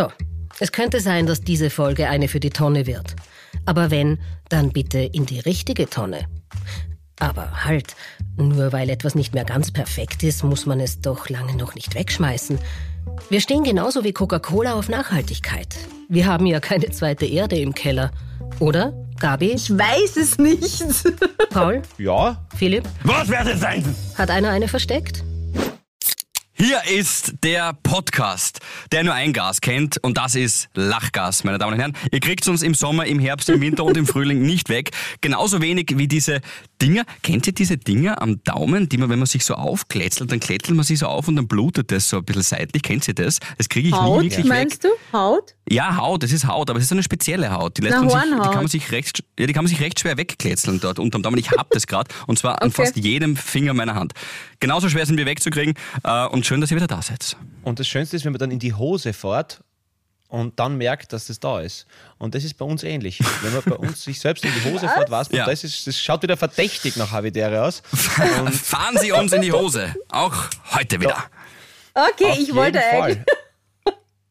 So, es könnte sein, dass diese Folge eine für die Tonne wird. Aber wenn, dann bitte in die richtige Tonne. Aber halt, nur weil etwas nicht mehr ganz perfekt ist, muss man es doch lange noch nicht wegschmeißen. Wir stehen genauso wie Coca-Cola auf Nachhaltigkeit. Wir haben ja keine zweite Erde im Keller. Oder, Gabi? Ich weiß es nicht. Paul? Ja? Philipp? Was wird es sein? Hat einer eine versteckt? Hier ist der Podcast, der nur ein Gas kennt und das ist Lachgas, meine Damen und Herren. Ihr kriegt uns im Sommer, im Herbst, im Winter und im Frühling nicht weg. Genauso wenig wie diese Dinger. Kennt ihr diese Dinger am Daumen, die man, wenn man sich so aufkletzelt, dann kletzelt man sich so auf und dann blutet das so ein bisschen seitlich. Kennt ihr das? Das kriege ich Haut, nie wirklich meinst weg. du? Haut? Ja, Haut, das ist Haut, aber es ist so eine spezielle Haut. Die, lässt Na, man sich, die kann man sich recht, ja, die kann man sich recht schwer wegkletzeln dort unterm Daumen. Ich hab das gerade und zwar an Okay. fast jedem Finger meiner Hand. Genauso schwer sind wir wegzukriegen äh, und schön, dass ihr wieder da seid. Und das Schönste ist, wenn man dann in die Hose fährt und dann merkt, dass das da ist. Und das ist bei uns ähnlich. Wenn man bei uns sich selbst in die Hose fährt, weiß man, Ja. das, ist, das schaut wieder verdächtig nach Havidere aus. Und Fahren Sie uns in die Hose. Auch heute wieder. Okay, auf ich wollte, eigentlich,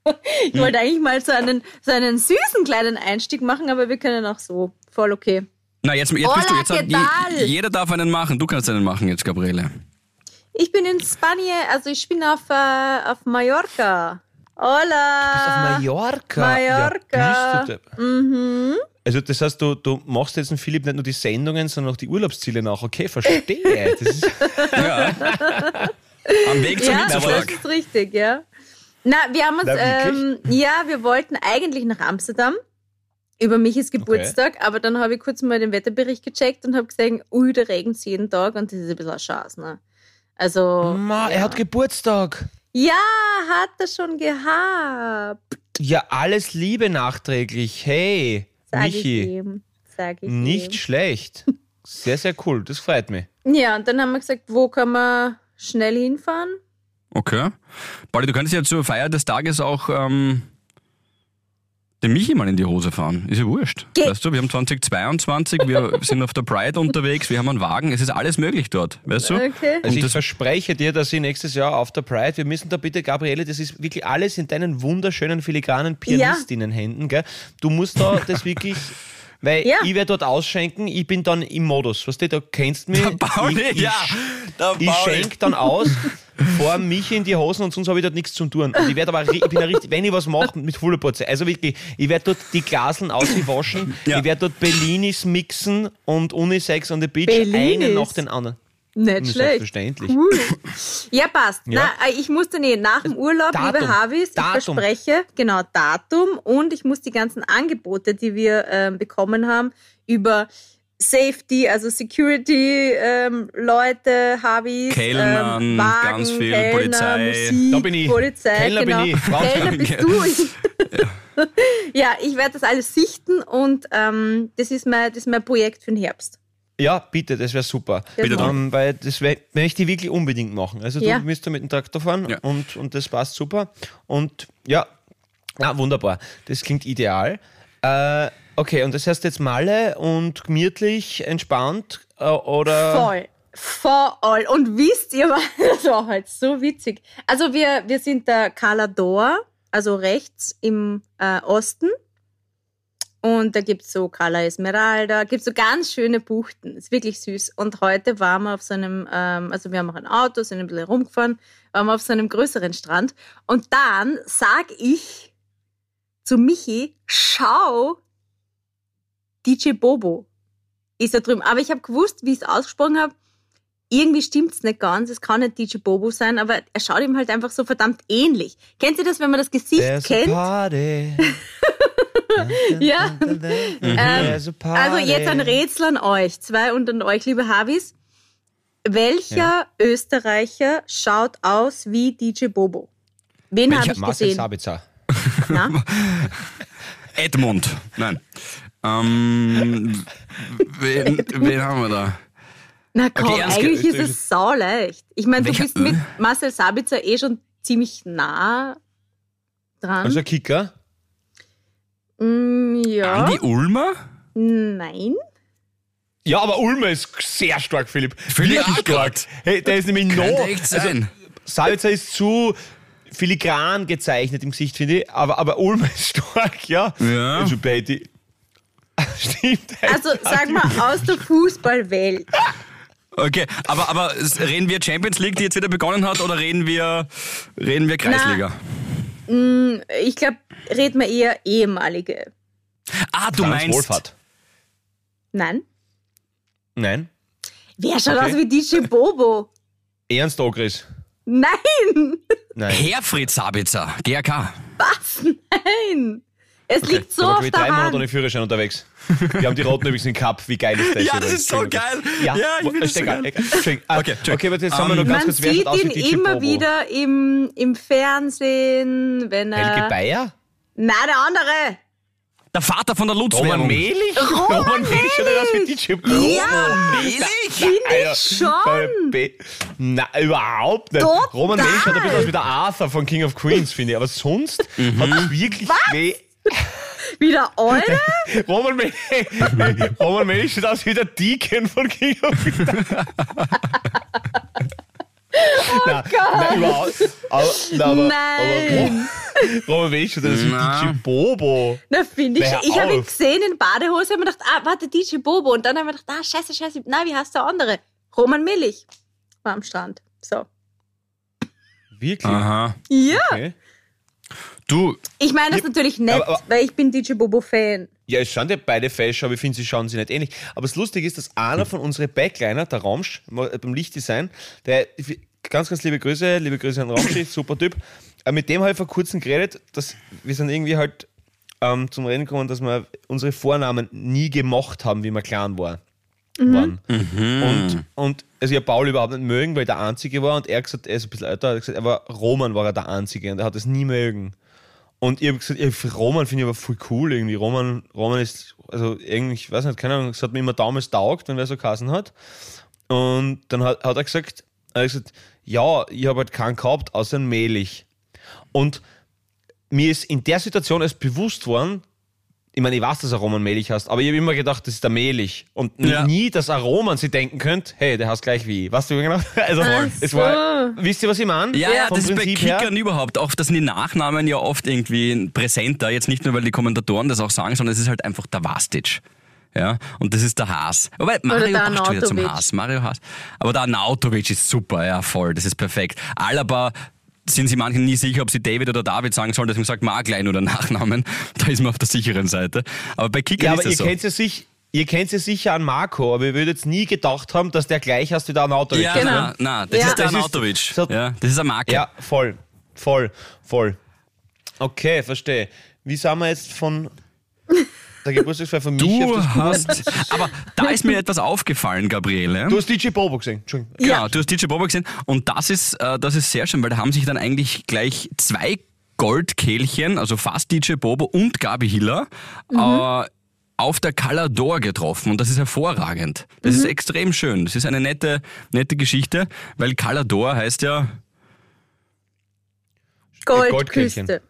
ich wollte eigentlich mal so einen, so einen süßen kleinen Einstieg machen, aber wir können auch so. Voll okay. Na, jetzt, jetzt bist du. Hola, Jetzt hat, je, jeder darf einen machen. Du kannst einen machen jetzt, Gabriele. Ich bin in Spanien, also ich bin auf, äh, auf Mallorca. Hola. auf Mallorca. Mallorca. Ja, bist du da- Also das heißt, du, du machst jetzt, Philipp, nicht nur die Sendungen, sondern auch die Urlaubsziele nach. Okay, verstehe. Das ist, Ja. Am Weg zum Ja, das Hitzeschlag. ist richtig, ja. Na, wir haben uns, Na, ähm, ja, wir wollten eigentlich nach Amsterdam über Michis Geburtstag, aber dann habe ich kurz mal den Wetterbericht gecheckt und habe gesehen, ui, da regnet es jeden Tag und das ist ein bisschen ein Schatz, ne? Also, Ma, er hat Geburtstag. Ja, hat er schon gehabt, Ja, alles Liebe nachträglich. Hey, sag ich Michi. ihm. Sag ich Nicht schlecht. Sehr, sehr cool. Das freut mich. ihm. Ja, und dann haben wir gesagt, wo kann man schnell hinfahren? Okay. Pauli, du könntest ja zur Feier des Tages auch ähm, den Michi mal in die Hose fahren. Ist ja wurscht. Ge- weißt du, wir haben 2022, wir sind auf der Pride unterwegs, wir haben einen Wagen, es ist alles möglich dort. Weißt du? Okay. Also ich das- verspreche dir, dass ich nächstes Jahr auf der Pride, wir müssen da bitte, Gabriele, das ist wirklich alles in deinen wunderschönen filigranen Pianistinnenhänden, gell? Du musst da das wirklich, weil Ja. ich werde dort ausschenken, ich bin dann im Modus, weißt du, da kennst du mich. Pauli, ich, ich, ja. Der Ich schenke dann aus, vor mich in die Hosen und sonst habe ich dort nichts zum tun. Und ich werde aber, ich bin richtig, wenn ich was mache, mit voller Porze. Also wirklich, ich werde dort die Glaseln auswaschen, Ja. ich werde dort Bellinis mixen und Unisex on the Beach, Bellinis? einen nach den anderen. Nicht Ja, schlecht. Selbstverständlich. Cool. Ja, passt. Ja. Na, äh, ich musste nicht nach dem Urlaub, Datum. liebe Havis, ich Datum. verspreche, genau, Datum und ich muss die ganzen Angebote, die wir ähm, bekommen haben, über Safety, also Security, ähm, Leute, Havis, Kellnern, ähm, Wagen, ganz viel, Kellner, Polizei. Musik, Da bin ich. Polizei, Kellner bin genau. ich. Frau- Kellner bist du. ja, ich werde das alles sichten und ähm, das, ist mein, das ist mein Projekt für den Herbst. Ja, bitte, das wäre super. Bitte doch. Ähm, weil das wär- möchte ich wirklich unbedingt machen. Also Ja. du müsst da mit dem Traktor fahren Ja. und, und das passt super. Und ja, ja, wunderbar. Das klingt ideal. Äh, okay, und das heißt jetzt Malle und gemütlich, entspannt äh, oder? Voll. Voll. Und wisst ihr was? Das war halt so witzig. Also wir, wir sind der Calador, also rechts im äh, Osten. Und da gibt's so Cala Esmeralda, gibt's so ganz schöne Buchten. Ist wirklich süß. Und heute waren wir auf so einem, ähm, also wir haben auch ein Auto, sind ein bisschen rumgefahren, waren wir auf so einem größeren Strand. Und dann sag ich zu Michi, schau, DJ Bobo ist da drüben. Aber ich habe gewusst, wie ich es ausgesprochen habe, irgendwie stimmt's nicht ganz. Es kann nicht DJ Bobo sein, aber er schaut ihm halt einfach so verdammt ähnlich. Kennt ihr das, wenn man das Gesicht There's kennt? Ja. Ähm, a party. Also jetzt ein Rätsel an euch, zwei und an euch, liebe Havis. Welcher Österreicher schaut aus wie DJ Bobo? Wen habe ich Marcel gesehen? Sabitzer. Na? Edmund. Nein. Ähm, wen, wen haben wir da? Na komm, Okay, eigentlich ge- ist es sau leicht. Ich meine, du bist mit Marcel Sabitzer eh schon ziemlich nah dran. Also Kicker. Mm, ja. Andi Ulmer? Nein. Ja, aber Ulmer ist sehr stark, Philipp. Philipp auch stark. Hey, der ist nämlich Könnte noch. echt Also, sein. Salzer ist zu filigran gezeichnet im Gesicht, finde ich. Aber, aber Ulmer ist stark, ja. Ja. Also Betty. Stimmt. Also sag mal, aus der Fußballwelt. Okay, aber, aber reden wir Champions League, die jetzt wieder begonnen hat, oder reden wir, reden wir Kreisliga? Ich glaube, reden wir eher ehemalige. Ah, du Franz meinst. Wohlfahrt. Nein? Nein. Wer schaut Okay. aus wie DJ Bobo? Ernst Ogris. Nein! Nein. Herfried Sabitzer, GRK. Was? Nein! Es liegt so war auf glaube ich der drei Monate Hand. ohne Führerschein unterwegs. Wir haben die Roten übrigens im Cup. Wie geil ist das? Ja, das ist so geil. Ja, Ja, ich finde das ist so geil. Ah, Okay, warte, jetzt haben wir noch ganz Man kurz, wer sieht aus wie ihn immer Bobo? wieder im, im Fernsehen, wenn er... Helge Bayer? Nein, der andere! Der Vater von der Roman Lutz-Werbung. Mehlich? Roman Mehlich schaut aus wie DJ Bobo. Ja! Finde ich schon! Be- Nein, überhaupt nicht. Total. Roman Mehlich schaut ein bisschen aus wie der Arthur von King of Queens, finde ich. Aber sonst hat es wirklich weh. Wieder alle? Roman Roman Mehlich schaut aus wie der Deacon von King of oh nein, nein, überhaupt. Aber, nein, aber, Nein. Aber, Roman Mehlich schaut aus wie Na. DJ Bobo. Na, finde ich. Hör Ich habe ihn gesehen in Badehose, habe mir gedacht, ah, warte, DJ Bobo. Und dann habe ich mir gedacht, ah, scheiße, scheiße. Na, wie heißt der andere? Roman Millich. War am Strand. So. Wirklich? Aha. Ja. Okay. Du, Ich meine das natürlich nett, Aber- aber- weil ich bin DJ Bobo-Fan. Ja, es schauen ja beide fesch, aber ich finde, sie schauen sich nicht ähnlich. Aber das Lustige ist, dass einer von unseren Backliner, der Ramsch, mal beim Lichtdesign, der, ganz, ganz liebe Grüße, liebe Grüße an Ramschi, super Typ, äh, mit dem habe ich vor kurzem geredet, dass wir sind irgendwie halt ähm, zum Reden gekommen, dass wir unsere Vornamen nie gemocht haben, wie wir klein waren. waren. Und, und also ja Paul überhaupt nicht mögen, weil er der Einzige war und er hat gesagt, er ist ein bisschen älter, er hat gesagt, aber Roman war er der Einzige und er hat es nie mögen. Und ich habe gesagt, für Roman finde ich aber voll cool irgendwie. Roman, Roman ist, also irgendwie, ich weiß nicht, keine Ahnung, es hat mir immer damals taugt, wenn wer so Kassen hat. Und dann hat, hat er gesagt, er hat gesagt, ja, ich habe halt keinen gehabt, außer einen Mehlig. Und mir ist in der Situation erst bewusst worden, ich meine, ich weiß, dass er Roman Mehlig heißt, aber ich habe immer gedacht, das ist der Mehlig. Und Ja. nie, dass er Roman sie denken könnte, hey, der heißt gleich wie ich. Weißt du genau? Also, Ach es so. war, wisst ihr, was ich meine? Ja, ja, das ist bei Prinzip her? Kickern überhaupt. Auch das sind die Nachnamen ja oft irgendwie präsenter. Jetzt nicht nur, weil die Kommentatoren das auch sagen, sondern es ist halt einfach der Vastic. Ja, und das ist der Haas. Wobei, Mario der passt wieder zum. Haas. Mario Haas. Aber der Arnautovic ist super, ja, voll. Das ist perfekt. Alaba sind sich manche nie sicher, ob sie David oder David sagen sollen, deswegen sagt Marklein oder Nachnamen. Da ist man auf der sicheren Seite. Aber bei Kickern Ja, ist aber ihr das so. kennt ja sich. Ihr kennt ja sicher an Marco, aber ihr würdet jetzt nie gedacht haben, dass der gleich heißt wie der Arnautovic. Ja, Genau. na, na, das Ja. ist der Das so- ja, das ist eine Marke. Ja, voll. Voll. Voll. Okay, verstehe. Wie sind wir jetzt von der Geburtstagsfeier von mich auf Du das hast, aber da ist mir etwas aufgefallen, Gabriele. Du hast DJ Bobo gesehen. Entschuldigung. Genau, du hast DJ Bobo gesehen und das ist, äh, das ist sehr schön, weil da haben sich dann eigentlich gleich zwei Goldkehlchen, also fast DJ Bobo und Gabi Hiller, äh, auf der Calador getroffen und das ist hervorragend. Das ist extrem schön. Das ist eine nette, nette Geschichte, weil Calador heißt ja Goldküste.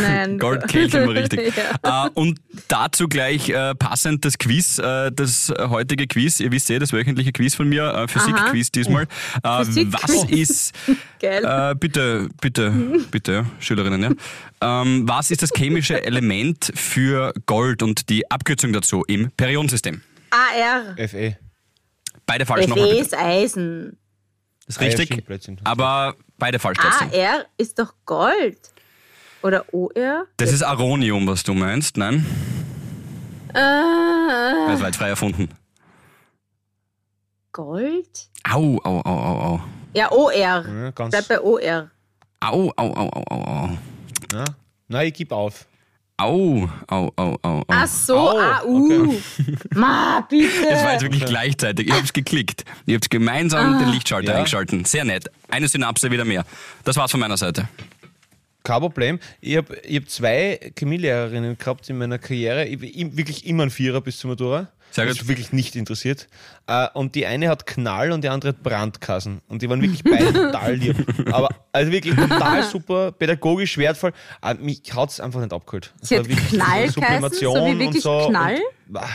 Nein. Goldkehlchen war richtig. ja. äh, und dazu gleich äh, passend das Quiz, äh, das heutige Quiz. Ihr wisst eh, das wöchentliche Quiz von mir, äh, Physik-Quiz diesmal. Äh, Physik-Quiz. was ist, Geil. äh, bitte, bitte, bitte, Schülerinnen, ja. Ähm, was ist das chemische Element für Gold und die Abkürzung dazu im Periodensystem? AR. FE. Beide falsch nochmal. FE ist Eisen. Das ist Ah, richtig, Blödsinn. aber beide falsch trotzdem. AR ist doch Gold. Oder OR? Das ist Aronium, was du meinst, nein? Äh, Das war jetzt frei erfunden. Gold? Au, au, au, au, au. Ja, OR. Ja, ganz, Bleib bei OR. Au, au, au, au, au, au. ja. Nein, ich gebe auf. Au, au, au, au, au. Ach so, Au, AU. Ma, bitte. Das war jetzt wirklich gleichzeitig. Ich hab's geklickt. Ich hab's gemeinsam den Lichtschalter Ja. eingeschalten. Sehr nett. Eine Synapse wieder mehr. Das war's von meiner Seite. Kein Problem. Ich habe ich hab zwei Chemielehrerinnen gehabt in meiner Karriere. Ich bin wirklich immer ein Vierer bis zur Matura. Sehr Das gut. ist wirklich nicht interessiert. Äh, Und die eine hat Knall und die andere hat Brandkassen. Und die waren wirklich beide total lieb. Aber also wirklich total super, pädagogisch wertvoll. Aber mich hat es einfach nicht abgeholt. Sie hat wirklich Knall? Sublimation So wie und wirklich so Knall? Und, ah,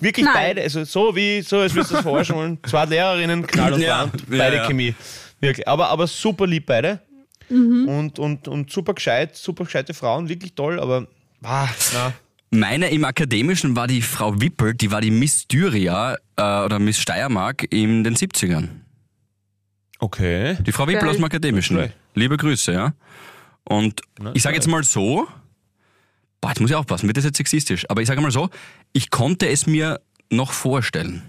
wirklich Knall. beide, also so wie, so als würdest du das verarschen wollen. Zwei Lehrerinnen, Knall und Ja, Brand, ja, beide ja. Chemie. Wirklich. Aber, aber super lieb beide. Und, und, und super gescheit, super gescheite Frauen, wirklich toll, aber ah, na. Meine im Akademischen war die Frau Wippel, die war die Miss Styria äh, oder Miss Steiermark in den 70ern. Okay. Die Frau Wippel Geil. aus dem Akademischen. Schlecht. Liebe Grüße, ja. Und ich sage jetzt mal so, boah, jetzt muss ich aufpassen, wird das jetzt sexistisch, aber ich sage mal so, ich konnte es mir noch vorstellen.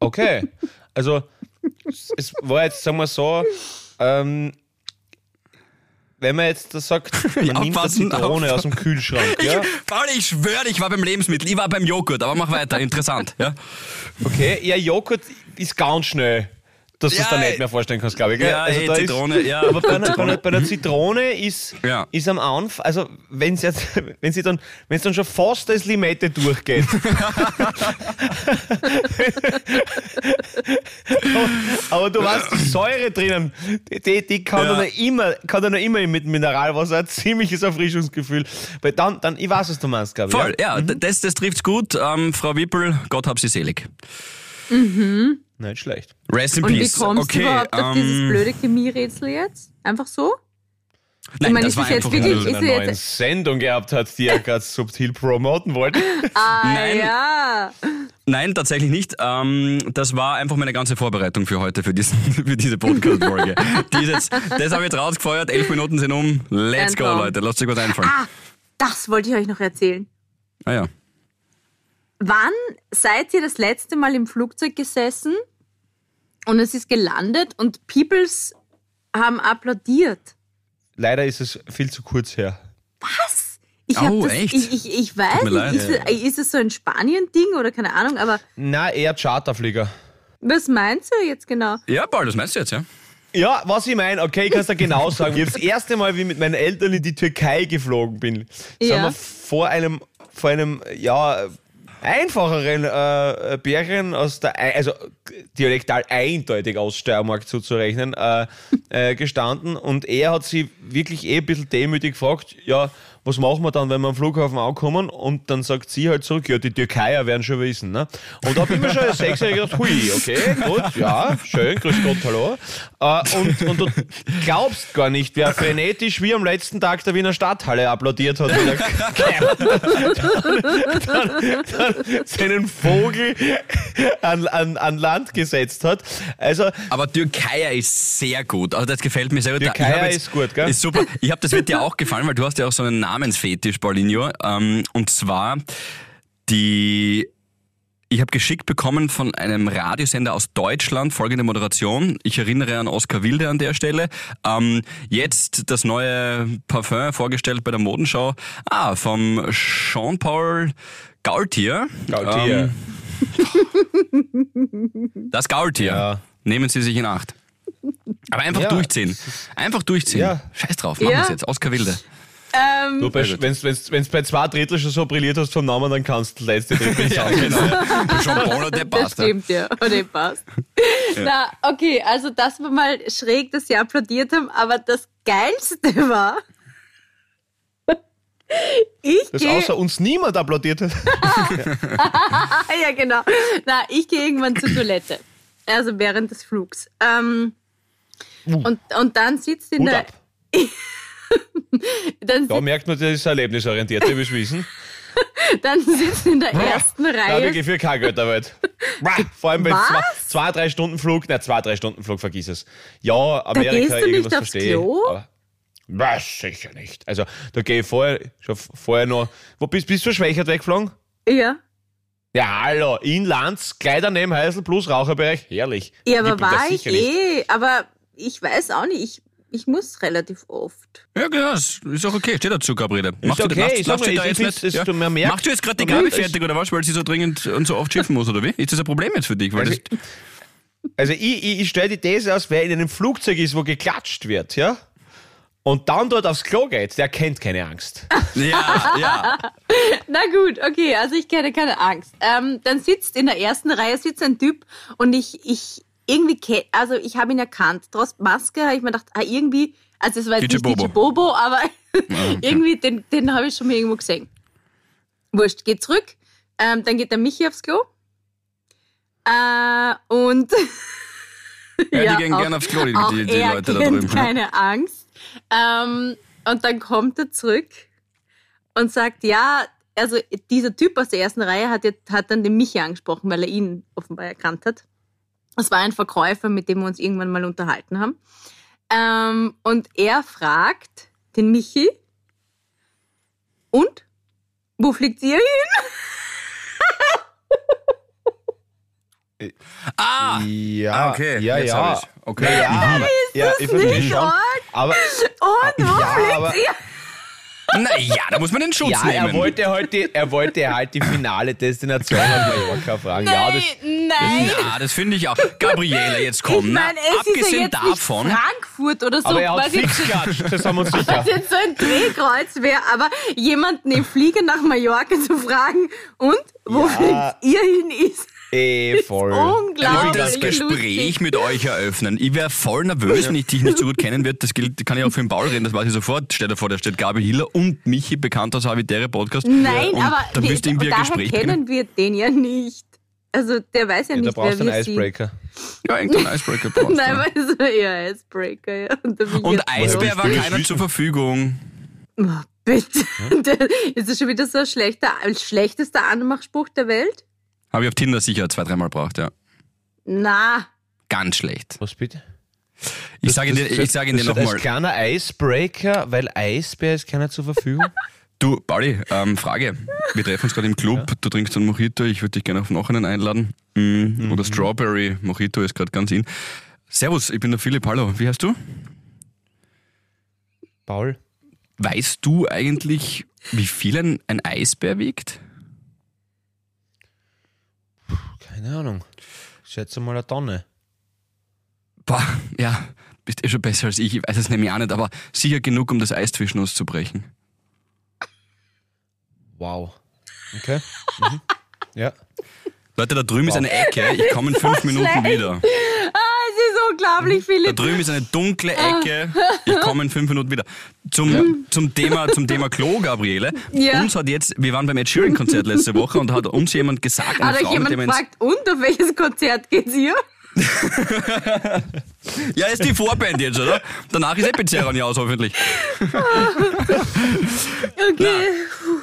Okay. Also, es war jetzt, sagen wir so, ähm, wenn man jetzt da sagt, man Ja, nimmt eine Zitrone aus dem Kühlschrank, ja? Ich, Paul, ich schwöre, ich war beim Lebensmittel, ich war beim Joghurt, aber mach weiter, interessant. Ja, Okay, ja, Joghurt ist ganz schnell, dass du es Ja, dir nicht mehr vorstellen kannst, glaube ich. Gell? ja also eh, da Zitrone, ja. Ist, aber bei einer, bei, einer, bei einer Zitrone ist, Ja. ist am Anfang, also wenn es jetzt, wenn sie dann, wenn es dann schon fast als Limette durchgeht. aber du weißt, die Säure drinnen, die, die, kann Ja. dann noch immer, kann dann immer mit Mineralwasser ein ziemliches Erfrischungsgefühl. Weil dann, dann, ich weiß, was du meinst, glaube ich. voll, Ja? ja, d- das, das trifft's gut. Ähm, Frau Wippel, Gott hab sie selig. Nicht schlecht. Rest in Und wie Peace. kommst okay, du überhaupt auf dieses ähm, blöde Chemierätsel jetzt? Einfach so? Nein, meine, das war das jetzt einfach wirklich- ist eine neue Sendung gehabt hat, die er gerade subtil promoten wollte. Ah, Nein. ja. Nein, tatsächlich nicht. Ähm, das war einfach meine ganze Vorbereitung für heute, für, diesen, für diese Podcast-Folge. Das habe ich jetzt rausgefeuert, elf Minuten sind um. Let's go. Leute. Lasst euch was einfallen. Ah, das wollte ich euch noch erzählen. Ah ja. Wann seid ihr das letzte Mal im Flugzeug gesessen und es ist gelandet und Peoples haben applaudiert? Leider ist es viel zu kurz her. Was? Ich, Oh, das, echt? ich, ich, ich weiß nicht, ist, es, ist es so ein Spanien-Ding oder keine Ahnung, aber Na, eher Charterflieger. was meinst du jetzt genau? Ja, Paul, das meinst du jetzt, ja? Ja, was ich meine, okay, ich kann es dir genau sagen. Ich habe das erste Mal, wie ich mit meinen Eltern in die Türkei geflogen bin, sind Ja. wir vor einem, vor einem, ja, einfacheren äh, Bärchen aus der, also dialektal eindeutig aus Steiermark zuzurechnen, äh, äh, gestanden. Und er hat sie wirklich eh ein bisschen demütig gefragt, ja, was machen wir dann, wenn wir am Flughafen ankommen? Und dann sagt sie halt zurück, ja, die Türkeier werden schon wissen. Ne? Und da habe ich mir schon als Sechsjähriger gedacht, hui, okay, gut, ja, schön, grüß Gott, hallo. Äh, und, und du glaubst gar nicht, wer frenetisch wie am letzten Tag der Wiener Stadthalle applaudiert hat, dann, dann seinen Vogel an, an, an Land gesetzt hat. Also, Aber Türkei ist sehr gut. Also das gefällt mir sehr gut. Türkei Ich hab jetzt- ist gut, gell? Ist super. Ich habe das wird dir auch gefallen, weil du hast ja auch so einen Namensfetisch, Paulinho. Ähm, und zwar die ich habe geschickt bekommen von einem Radiosender aus Deutschland folgende Moderation. Ich erinnere an Oskar Wilde an der Stelle. Ähm, jetzt das neue Parfum vorgestellt bei der Modenschau. Ah, vom Jean-Paul Gaultier. Gaultier. Ähm, das Gaultier. Ja. Nehmen Sie sich in Acht. Aber einfach Ja, durchziehen. Einfach durchziehen. Ja. Scheiß drauf, machen Ja. wir's jetzt. Oskar Wilde. Ähm, du, wenn du bei zwei Drittel schon so brilliert hast vom Namen, dann kannst du das letzte Drittel nicht sagen. genau. Schon der das passt. ja. stimmt, ja. Oder passt. Na, okay, also das war mal schräg, dass sie applaudiert haben, aber das Geilste war, ich Dass gehe außer uns niemand applaudiert hat. Ja, genau. Na, ich gehe irgendwann zur Toilette. Also während des Flugs. Ähm, und, und dann sitzt in Hut der. Dann, Da merkt man, das ist erlebnisorientiert, ihr wisst wissen. dann sitzt in der ersten Da Reihe. wirklich für kein Geld Welt. Vor allem bei Was? zwei, zwei, drei Stunden Flug, nein, zwei, drei Stunden Flug, vergiss es. Ja, Amerika, gehst du nicht irgendwas aufs verstehe. Klo? aber- Was, sicher nicht. Also, da gehe ich vorher, schon vorher noch, wo bist, bist du schwächert weggeflogen? Ja. Ja, hallo, in Lanz, gleich daneben Heisel plus Raucherbereich, herrlich. Ja, aber das war ich nicht. eh. Aber ich weiß auch nicht. Ich, ich muss relativ oft. Ja, genau, ist auch okay. Steht dazu, Gabriele. Machst okay, du, machst, ich sag mal, ich jetzt es- du- merkt- Machst du jetzt gerade die Gabi fertig oder was, weil sie so dringend und so oft schiffen muss, oder wie? Ist das ein Problem jetzt für dich? Weil Also, das, Also ich, ich, ich stelle die These aus, wer in einem Flugzeug ist, wo geklatscht wird, ja? Und dann dort aufs Klo geht, der kennt keine Angst. ja, ja. Na gut, okay, also ich kenne keine Angst. Ähm, dann sitzt in der ersten Reihe sitzt ein Typ und ich, ich irgendwie, also ich habe ihn erkannt. Trotz Maske habe ich mir gedacht, ah, irgendwie, also es war jetzt DJ nicht Bobo. Bobo, aber irgendwie, den, den habe ich schon mal irgendwo gesehen. Wurscht, geht zurück. Ähm, dann geht der Michi aufs Klo. Äh, und Ja, die gehen auch- gerne aufs Klo, die, die, die Leute da drüben. keine Angst. Ähm, und dann kommt er zurück und sagt, ja, also dieser Typ aus der ersten Reihe hat, jetzt, hat dann den Michi angesprochen, weil er ihn offenbar erkannt hat. Das war ein Verkäufer, mit dem wir uns irgendwann mal unterhalten haben. Ähm, und er fragt den Michi, und? Wo fliegt ihr hin? Ah! Ja, Ah, okay, ja, jetzt ja. ich's. Okay. Na ja, aber, ja, ich verstehe schon. arg? Aber, Und wo ja, fliegt aber, ihr? Naja, da muss man den Schutz ja, nehmen. er wollte halt die, er wollte halt die finale Destination auf Mallorca fragen. ja, das, nein. Ja, das finde ich auch. Gabriele, jetzt komm. Ich es ist ja abgesehen jetzt davon, nicht Frankfurt oder so, aber er hat was jetzt, fix geklatscht, das haben wir uns sicher. was jetzt so ein Drehkreuz wäre, aber jemanden im Flieger nach Mallorca zu fragen und wo Ja. fliegt ihr hin ist Eh, voll. Kann ich unglaublich das Gespräch lustig. mit euch eröffnen. Ich wäre voll nervös, wenn ich dich nicht so gut kennen würde. Das gilt, kann ich auch für den Paul reden, das weiß ich sofort. Stell dir vor, da steht Gabi Hiller und Michi, bekannt aus Habitäre Podcast. Nein, und aber dann wir- müsst ihr irgendwie ein daher Gespräch kennen beginnen. wir den ja nicht. Also der weiß ja, Ja, da nicht, brauchst wer du einen. Icebreaker. Ja, irgendein Icebreaker brauchst Nein, du. aber es war eher Icebreaker, ja. Und, da Und Eisbär war keiner wissen? zur Verfügung. Oh, bitte. Ist das schon wieder so ein schlechter, schlechtester Anmachspruch der Welt? Habe ich auf Tinder sicher zwei, dreimal braucht, ja. Na, Ganz schlecht. Was bitte? Ich sage dir, ich sage dir nochmal. Als kleiner Icebreaker, weil Eisbär ist keiner zur Verfügung. Du, Pauli, ähm, Frage. Wir treffen uns gerade im Club, du trinkst einen Mojito, ich würde dich gerne auf noch einen einladen. Mm, Oder Strawberry Mojito ist gerade ganz in. Servus, ich bin der Philipp, hallo. Wie heißt du? Paul? Weißt du eigentlich, wie viel ein, ein Eisbär wiegt? Keine Ahnung. Ich schätze mal eine Tonne. Boah, ja, bist eh schon besser als ich. Ich weiß es nämlich auch nicht, aber sicher genug, um das Eis zwischen uns zu brechen. Wow. Okay. Mhm. Ja. Leute, da drüben ist eine Ecke. Ich komme in fünf Minuten schlecht. wieder. Ah, unglaublich, Da Philipp. drüben ist eine dunkle Ecke. Ich komme in fünf Minuten wieder. Zum, zum, Thema, zum Thema Klo, Gabriele. Ja. Uns hat jetzt, wir waren beim Ed Sheeran Konzert letzte Woche und hat uns jemand gesagt, eine Hat Frau, mit jemand der wir ins, gefragt, und auf welches Konzert geht's hier? Ja, ist die Vorband jetzt, oder? Danach ist Epizerron ja aus, hoffentlich. Okay.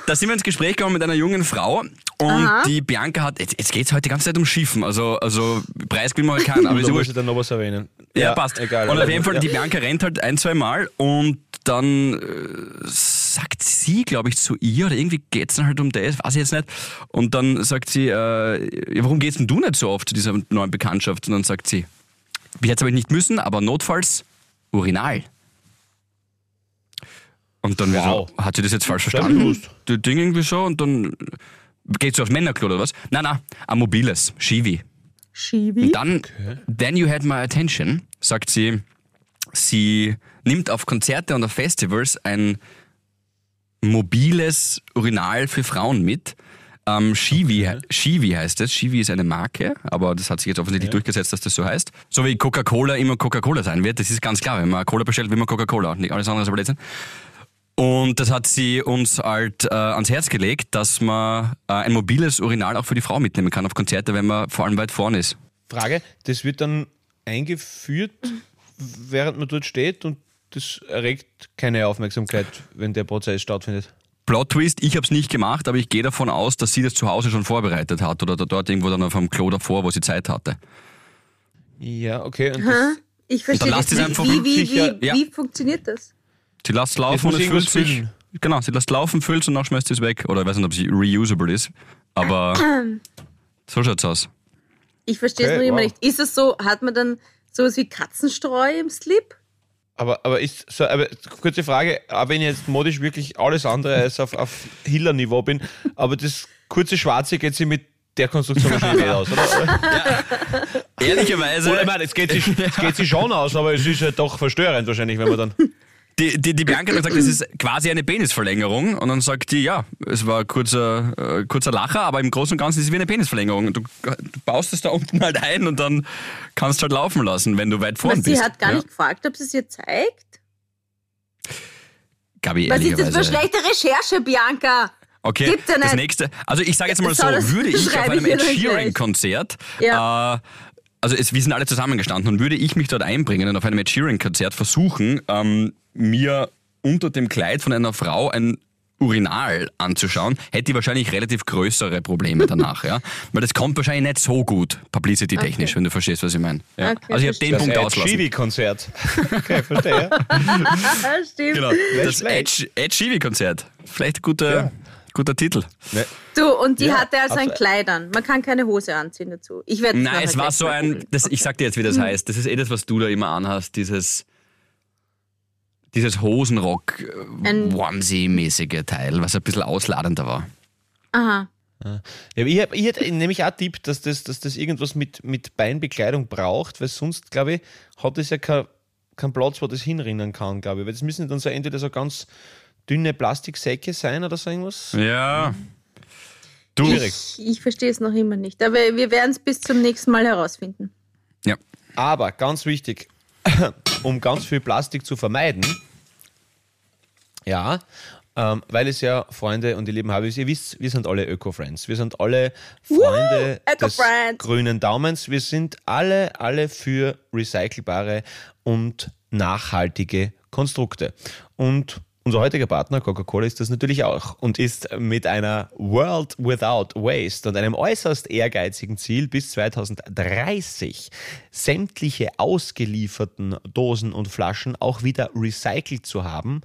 Da sind wir ins Gespräch gekommen mit einer jungen Frau und Aha. die Bianca hat, jetzt, jetzt geht es heute die ganze Zeit um Schiffen, also, also Preis gewinnen wir halt keinen, aber ist ja wurscht. ich dann noch was erwähnen. Ja, passt. Egal. und auf jeden Fall, ja. die Bianca rennt halt ein, zwei Mal und dann äh, sagt sie, glaube ich, zu ihr, oder irgendwie geht's dann halt um das, weiß ich jetzt nicht. Und dann sagt sie, äh, warum gehst denn du nicht so oft zu dieser neuen Bekanntschaft? Und dann sagt sie, bis jetzt habe ich nicht müssen, aber notfalls Urinal. Und dann Wow. so, hat sie das jetzt falsch ich verstanden? Das Ding irgendwie so und dann geht sie aufs Männerklo oder was? Nein, nein, ein mobiles, Shivi. Schibi. Und dann, then you had my attention, sagt sie, sie nimmt auf Konzerte und auf Festivals ein mobiles Urinal für Frauen mit. Ähm, Shivi, Shivi heißt es. Shivi ist eine Marke, aber das hat sich jetzt offensichtlich durchgesetzt, dass das so heißt. So wie Coca-Cola immer Coca-Cola sein wird, das ist ganz klar. Wenn man Cola bestellt, will man Coca-Cola. Nicht alles andere Blödsinn. Und das hat sie uns halt äh, ans Herz gelegt, dass man äh, ein mobiles Urinal auch für die Frau mitnehmen kann auf Konzerte, wenn man vor allem weit vorne ist. Frage, das wird dann eingeführt, während man dort steht und das erregt keine Aufmerksamkeit, wenn der Prozess stattfindet. Plot Twist, ich habe es nicht gemacht, aber ich gehe davon aus, dass sie das zu Hause schon vorbereitet hat oder da- dort irgendwo dann auf dem Klo davor, wo sie Zeit hatte. Ja, okay. Und das, Ich verstehe dann das es nicht. einfach Wie, wie, wie, Ja. wie funktioniert das? Sie lässt laufen und es füllt sich. Genau, sie lässt laufen, füllt es und dann schmeißt sie es weg. Oder ich weiß nicht, ob sie reusable ist. Aber so schaut's aus. Ich verstehe es Okay, noch immer wow. nicht. Ist es so, hat man dann sowas wie Katzenstreu im Slip? Aber, aber ist so, aber kurze Frage, auch wenn ich jetzt modisch wirklich alles andere als auf, auf Hiller-Niveau bin, aber das kurze Schwarze geht sich mit der Konstruktion wahrscheinlich nicht aus, oder? Ehrlicherweise, Oder ich meine, es geht, sich, es geht sich schon aus, aber es ist halt doch verstörend wahrscheinlich, wenn man dann. Die, die, die Bianca hat gesagt, das ist quasi eine Penisverlängerung. Und dann sagt die, ja, es war ein kurzer, äh, kurzer Lacher, aber im Großen und Ganzen ist es wie eine Penisverlängerung. Du, du baust es da unten halt ein und dann kannst du halt laufen lassen, wenn du weit vorn Aber sie bist. hat gar Ja. nicht gefragt, ob sie es ihr zeigt. Gabi, Was ist das für schlechte Recherche, Bianca? Okay, Gibt's ja das nicht. nächste. Also ich sage jetzt mal So, das würde ich auf einem Ed. Sheeran-Konzert Ja. äh, also es, wir sind alle zusammengestanden und würde ich mich dort einbringen und auf einem Ed Sheeran-Konzert versuchen, ähm, mir unter dem Kleid von einer Frau ein Urinal anzuschauen, hätte ich wahrscheinlich relativ größere Probleme danach, ja. Weil das kommt wahrscheinlich nicht so gut, publicity-technisch, Okay. wenn du verstehst, was ich meine. Ja. Okay, also ich habe den verstehe. Punkt Ed auslassen. Sheeran-Konzert. Okay, verstehe. Stimmt. Genau, das schlecht. Ed, Ed Sheeran-Konzert. Vielleicht ein guter, Ja. guter Titel. Ne, Du, und die Ja, hatte also ein. Kleid an. Man kann keine Hose anziehen dazu. Ich werde Nein, es war so ein, das, ich sag dir jetzt, wie das heißt. Das ist eh das, was du da immer anhast, dieses, dieses Hosenrock, äh, Teil, was ein bisschen ausladender war. Aha. Ja, ich, hab, ich hätte nämlich auch Tipp, dass das, dass das irgendwas mit, mit Beinbekleidung braucht, weil sonst, glaube ich, hat es ja keinen kein Platz, wo das hinrinnen kann, glaube ich. Weil das müssen dann so entweder so ganz dünne Plastiksäcke sein oder so irgendwas. Ja. Du. Ich, ich verstehe es noch immer nicht. Aber wir werden es bis zum nächsten Mal herausfinden. ja. Aber ganz wichtig, um ganz viel Plastik zu vermeiden, ja, ähm, weil es ja Freunde und die lieben Habis, ihr wisst, wir sind alle Öko-Friends. Wir sind alle Freunde des Öko-Friends. grünen Daumens. Wir sind alle, alle für recycelbare und nachhaltige Konstrukte. Und unser heutiger Partner Coca-Cola ist das natürlich auch und ist mit einer World Without Waste und einem äußerst ehrgeizigen Ziel bis 2030 sämtliche ausgelieferten Dosen und Flaschen auch wieder recycelt zu haben.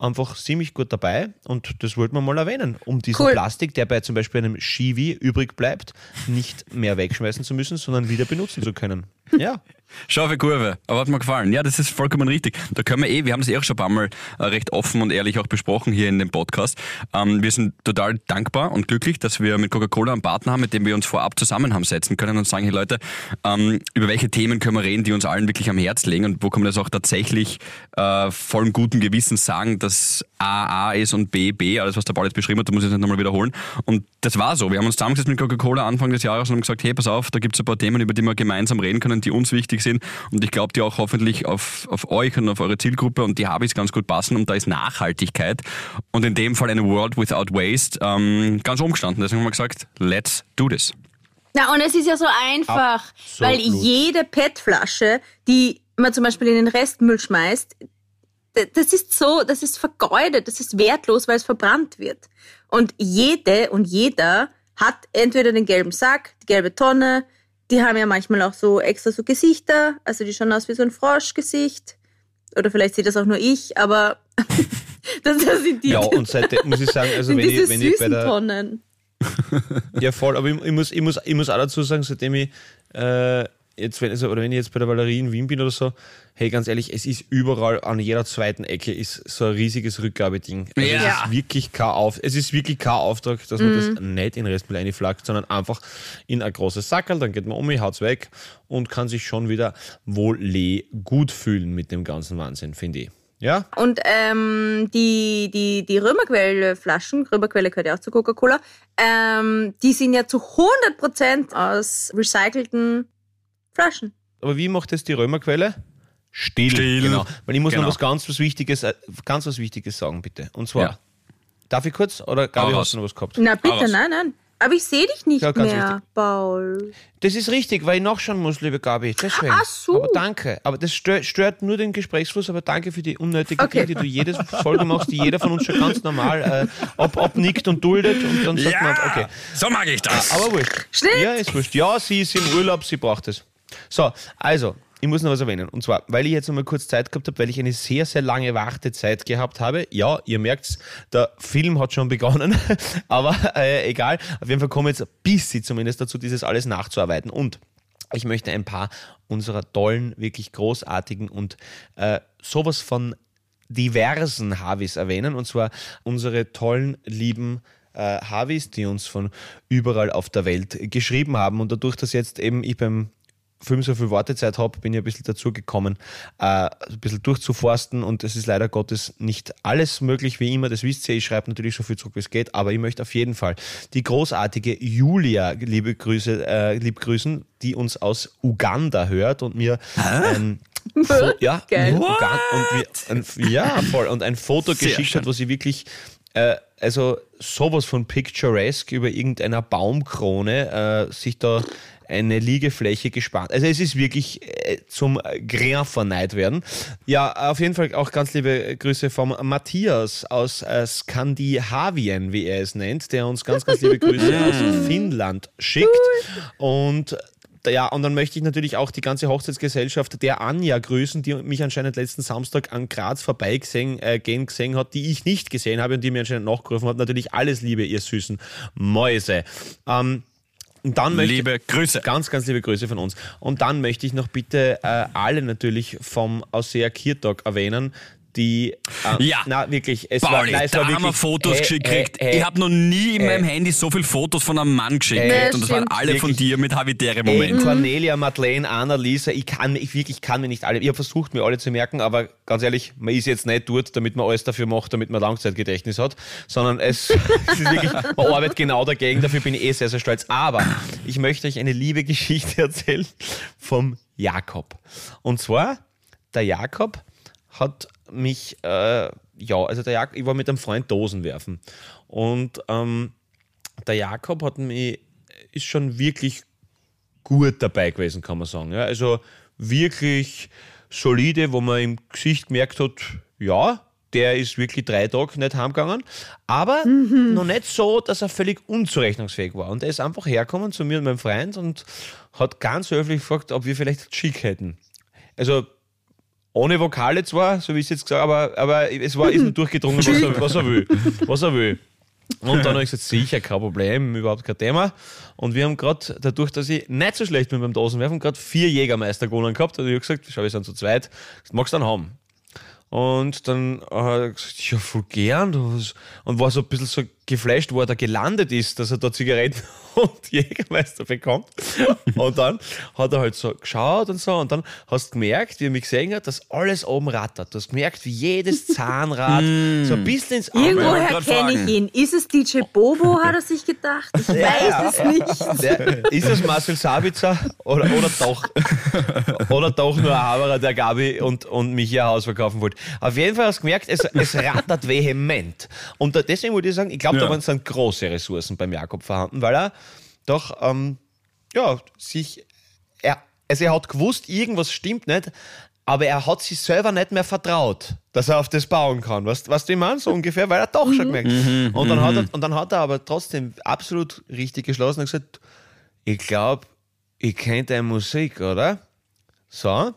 Einfach ziemlich gut dabei und das wollten wir mal erwähnen, um diesen Cool. Plastik, der bei zum Beispiel einem Shiwi übrig bleibt, nicht mehr wegschmeißen zu müssen, sondern wieder benutzen zu können. Ja. Scharfe Kurve, aber hat mir gefallen. Ja, das ist vollkommen richtig. Da können wir eh, wir haben das eh auch schon ein paar Mal äh, recht offen und ehrlich auch besprochen hier in dem Podcast. Ähm, wir sind total dankbar und glücklich, dass wir mit Coca-Cola einen Partner haben, mit dem wir uns vorab zusammen haben setzen können und sagen, hey Leute, ähm, über welche Themen können wir reden, die uns allen wirklich am Herz legen und wo können wir das auch tatsächlich äh, voll guten Gewissens sagen, dass A A ist und B B, alles was der Paul jetzt beschrieben hat, da muss ich jetzt nicht nochmal wiederholen. Und das war so. Wir haben uns zusammengesetzt mit Coca-Cola Anfang des Jahres und haben gesagt, hey, pass auf, da gibt es ein paar Themen, über die wir gemeinsam reden können, die uns wichtig sind und ich glaube, die auch hoffentlich auf, auf euch und auf eure Zielgruppe und die Habis ganz gut passen und da ist Nachhaltigkeit und in dem Fall eine World Without Waste ähm, ganz oben gestanden. Deswegen haben wir gesagt, let's do this. Na, und es ist ja so einfach, weil jede PET-Flasche, die man zum Beispiel in den Restmüll schmeißt, das ist so, das ist vergeudet, das ist wertlos, weil es verbrannt wird. Und jede und jeder hat entweder den gelben Sack, die gelbe Tonne, die haben ja manchmal auch so extra so Gesichter, also die schauen aus wie so ein Froschgesicht. Oder vielleicht sehe das auch nur ich, aber das, das sind die, Ja, und seitdem muss ich sagen, also wenn ich, wenn ich bei der. Tonnen. Ja, voll, aber ich, ich, muss, ich, muss, ich muss auch dazu sagen, seitdem ich äh, jetzt, wenn, also, oder wenn ich jetzt bei der Valerie in Wien bin oder so, hey, ganz ehrlich, es ist überall an jeder zweiten Ecke ist so ein riesiges Rückgabeding. Also Ja. es ist wirklich kein Auf, es ist wirklich kein Auftrag, dass man das nicht in Restmüll einflaggt, sondern einfach in ein großes Sackerl, dann geht man um, haut's weg und kann sich schon wieder wohl gut fühlen mit dem ganzen Wahnsinn, finde ich. Ja? Und ähm, die, die, die Römerquelle-Flaschen, Römerquelle gehört ja auch zu Coca-Cola, ähm, die sind ja zu 100% aus recycelten Flaschen. Aber wie macht das die Römerquelle? Still. Still. Genau. Weil ich muss Genau. noch was ganz was Wichtiges, äh, ganz was Wichtiges sagen, bitte. Und zwar, Ja. darf ich kurz oder Gabi, hast du noch was gehabt? Na bitte, nein, nein. Aber ich sehe dich nicht Ja, mehr, wichtig. Paul. Das ist richtig, weil ich nachschauen muss, liebe Gabi. Deswegen. Ach so. Aber danke. Aber das stört, stört nur den Gesprächsfluss, aber danke für die unnötigen Okay. Dinge, die du jede Folge machst, die jeder von uns schon ganz normal äh, ab, abnickt und duldet und dann sagt man, okay. so mag ich das. Aber wurscht. Schnitt. Ja, ist wurscht. Ja, sie ist im Urlaub, sie braucht es. So, also, ich muss noch was erwähnen. Und zwar, weil ich jetzt noch mal kurz Zeit gehabt habe, weil ich eine sehr, sehr lange Wartezeit gehabt habe. Ja, ihr merkt's, der Film hat schon begonnen, aber äh, egal. Auf jeden Fall komme ich jetzt ein bisschen zumindest dazu, dieses alles nachzuarbeiten. Und ich möchte ein paar unserer tollen, wirklich großartigen und äh, sowas von diversen Havis erwähnen. Und zwar unsere tollen, lieben äh, Havis, die uns von überall auf der Welt geschrieben haben. Und dadurch, dass jetzt eben ich beim Film so viel Wartezeit habe, bin ich ein bisschen dazu gekommen, äh, ein bisschen durchzuforsten und es ist leider Gottes nicht alles möglich wie immer, das wisst ihr, ich schreibe natürlich so viel zurück, wie es geht, aber ich möchte auf jeden Fall die großartige Julia, liebe Grüße, äh, lieb grüßen, die uns aus Uganda hört und mir ein Fo ja, Geil. Und wir, ein, ja, voll. Und ein Foto Sehr geschickt schön. hat, wo sie wirklich, äh, also sowas von picturesque über irgendeiner Baumkrone äh, sich da eine Liegefläche gespannt. Also es ist wirklich äh, zum Grain verneid werden. Ja, auf jeden Fall auch ganz liebe Grüße vom Matthias aus äh, Skandinavien, wie er es nennt, der uns ganz, ganz liebe Grüße aus Finnland schickt. Und ja, und dann möchte ich natürlich auch die ganze Hochzeitsgesellschaft der Anja grüßen, die mich anscheinend letzten Samstag an Graz vorbeigesehen äh, gehen gesehen hat, die ich nicht gesehen habe und die mir anscheinend nachgerufen hat. Natürlich alles Liebe, ihr süßen Mäuse. Ähm, und dann möchte Liebe Grüße. Ganz, ganz liebe Grüße von uns. Und dann möchte ich noch bitte äh, alle natürlich vom Ausseher Kirtag erwähnen, die. Äh, Ja. Na, wirklich. Es Pauli, war, nein, es da war haben wirklich, wir Fotos hey, geschickt. hey, hey, ich habe noch nie in meinem Handy so viele Fotos von einem Mann geschickt. Hey. und das waren alle von Wirklich. dir mit habitäre Momenten. Cornelia, Madeleine, Annalisa, ich kann, ich wirklich kann mir nicht alle, ich habe versucht, mir alle zu merken, aber ganz ehrlich, man ist jetzt nicht dort, damit man alles dafür macht, damit man Langzeitgedächtnis hat, sondern es, es ist wirklich, man arbeitet genau dagegen, dafür bin ich eh sehr, sehr stolz. Aber ich möchte euch eine liebe Geschichte erzählen vom Jakob. Und zwar, der Jakob hat mich, äh, ja, also der Jakob, ich war mit einem Freund Dosen werfen und ähm, der Jakob hat mich, ist schon wirklich gut dabei gewesen, kann man sagen. Ja, also wirklich solide, wo man im Gesicht gemerkt hat, ja, der ist wirklich drei Tage nicht heimgegangen, aber noch nicht so, dass er völlig unzurechnungsfähig war. Und er ist einfach hergekommen zu mir und meinem Freund und hat ganz höflich gefragt, ob wir vielleicht Schick hätten. Also ohne Vokale zwar, so wie ich es jetzt gesagt habe, aber, aber es war ist nur durchgedrungen, was er, was er will. Was er will. Und dann habe ich gesagt, sicher, kein Problem, überhaupt kein Thema. Und wir haben gerade, dadurch, dass ich nicht so schlecht bin beim Dosenwerfen, gerade vier Jägermeister gewonnen gehabt. Und ich habe gesagt, schau, wir sind zu zweit, magst du dann haben? Und dann hat er gesagt, ja, voll gern. Und war so ein bisschen so geflasht, wo er da gelandet ist, dass er da Zigaretten und Jägermeister bekommt. Und dann hat er halt so geschaut und so. Und dann hast du gemerkt, wie er mich gesehen hat, dass alles oben rattert. Du hast gemerkt, wie jedes Zahnrad so ein bisschen ins Auge Irgendwoher kenne ich ihn. Ist es DJ Bobo, hat er sich gedacht? Ich weiß es nicht. Der, ist das Marcel Sabitzer oder, oder doch oder doch nur ein Haberer, der Gabi und, und mich ihr Haus verkaufen wollte? Auf jeden Fall hast du gemerkt, es, es rattert vehement. Und deswegen würde ich sagen, ich glaube, Ja. da waren sind große Ressourcen beim Jakob vorhanden, weil er doch ähm, ja, sich er, also er hat gewusst, irgendwas stimmt nicht, aber er hat sich selber nicht mehr vertraut, dass er auf das bauen kann. Was, was du meine? So ungefähr, weil er doch schon gemerkt und, dann hat er, und dann hat er aber trotzdem absolut richtig geschlossen und gesagt, ich glaube, ich kenne deine Musik, oder? So.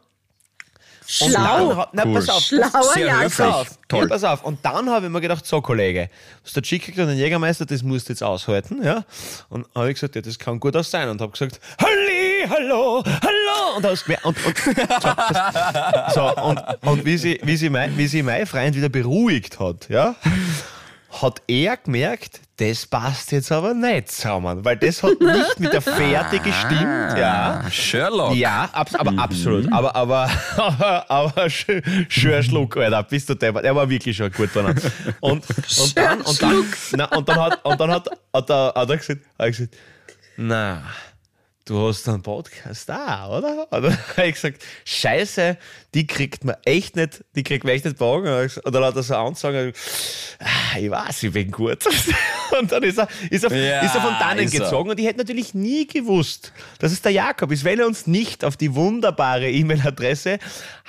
Und Schlau. dann na, Cool. pass auf. Schlauer höflich. Pass auf, Toll. Ja, pass auf. Und dann habe ich mir gedacht, so Kollege, was der Chick und den Jägermeister, das musst du jetzt aushalten, ja. Und habe ich gesagt, ja, das kann gut aus sein. Und habe gesagt, Halli, hallo, hallo. Und, gemerkt- und, und, so, so, und, und wie sie, wie, sie mein, wie sie mein Freund wieder beruhigt hat, ja, hat er gemerkt, das passt jetzt aber nicht zusammen, weil das hat nicht mit der Fährte gestimmt, ja. Ah, Sherlock. Ja, abs aber absolut. Aber, aber, aber, aber sch- schön Schluck, Alter. Bist du deppert. Er war wirklich schon gut dran. Und, und dann, und dann, na, und dann hat, und dann hat, hat, er, hat er gesagt, hat er gesagt, na, du hast einen Podcast da, oder? Und dann habe ich gesagt, Scheiße, die kriegt man echt nicht, die kriegt man echt nicht bauen. Und dann hat er gesagt- und dann hat er so angezogen, ah, ich weiß, ich bin gut. Und dann ist er, ist er, Ja, ist er von dannen gezogen und ich hätte natürlich nie gewusst, dass es der Jakob ist, wenn er uns nicht auf die wunderbare E-Mail-Adresse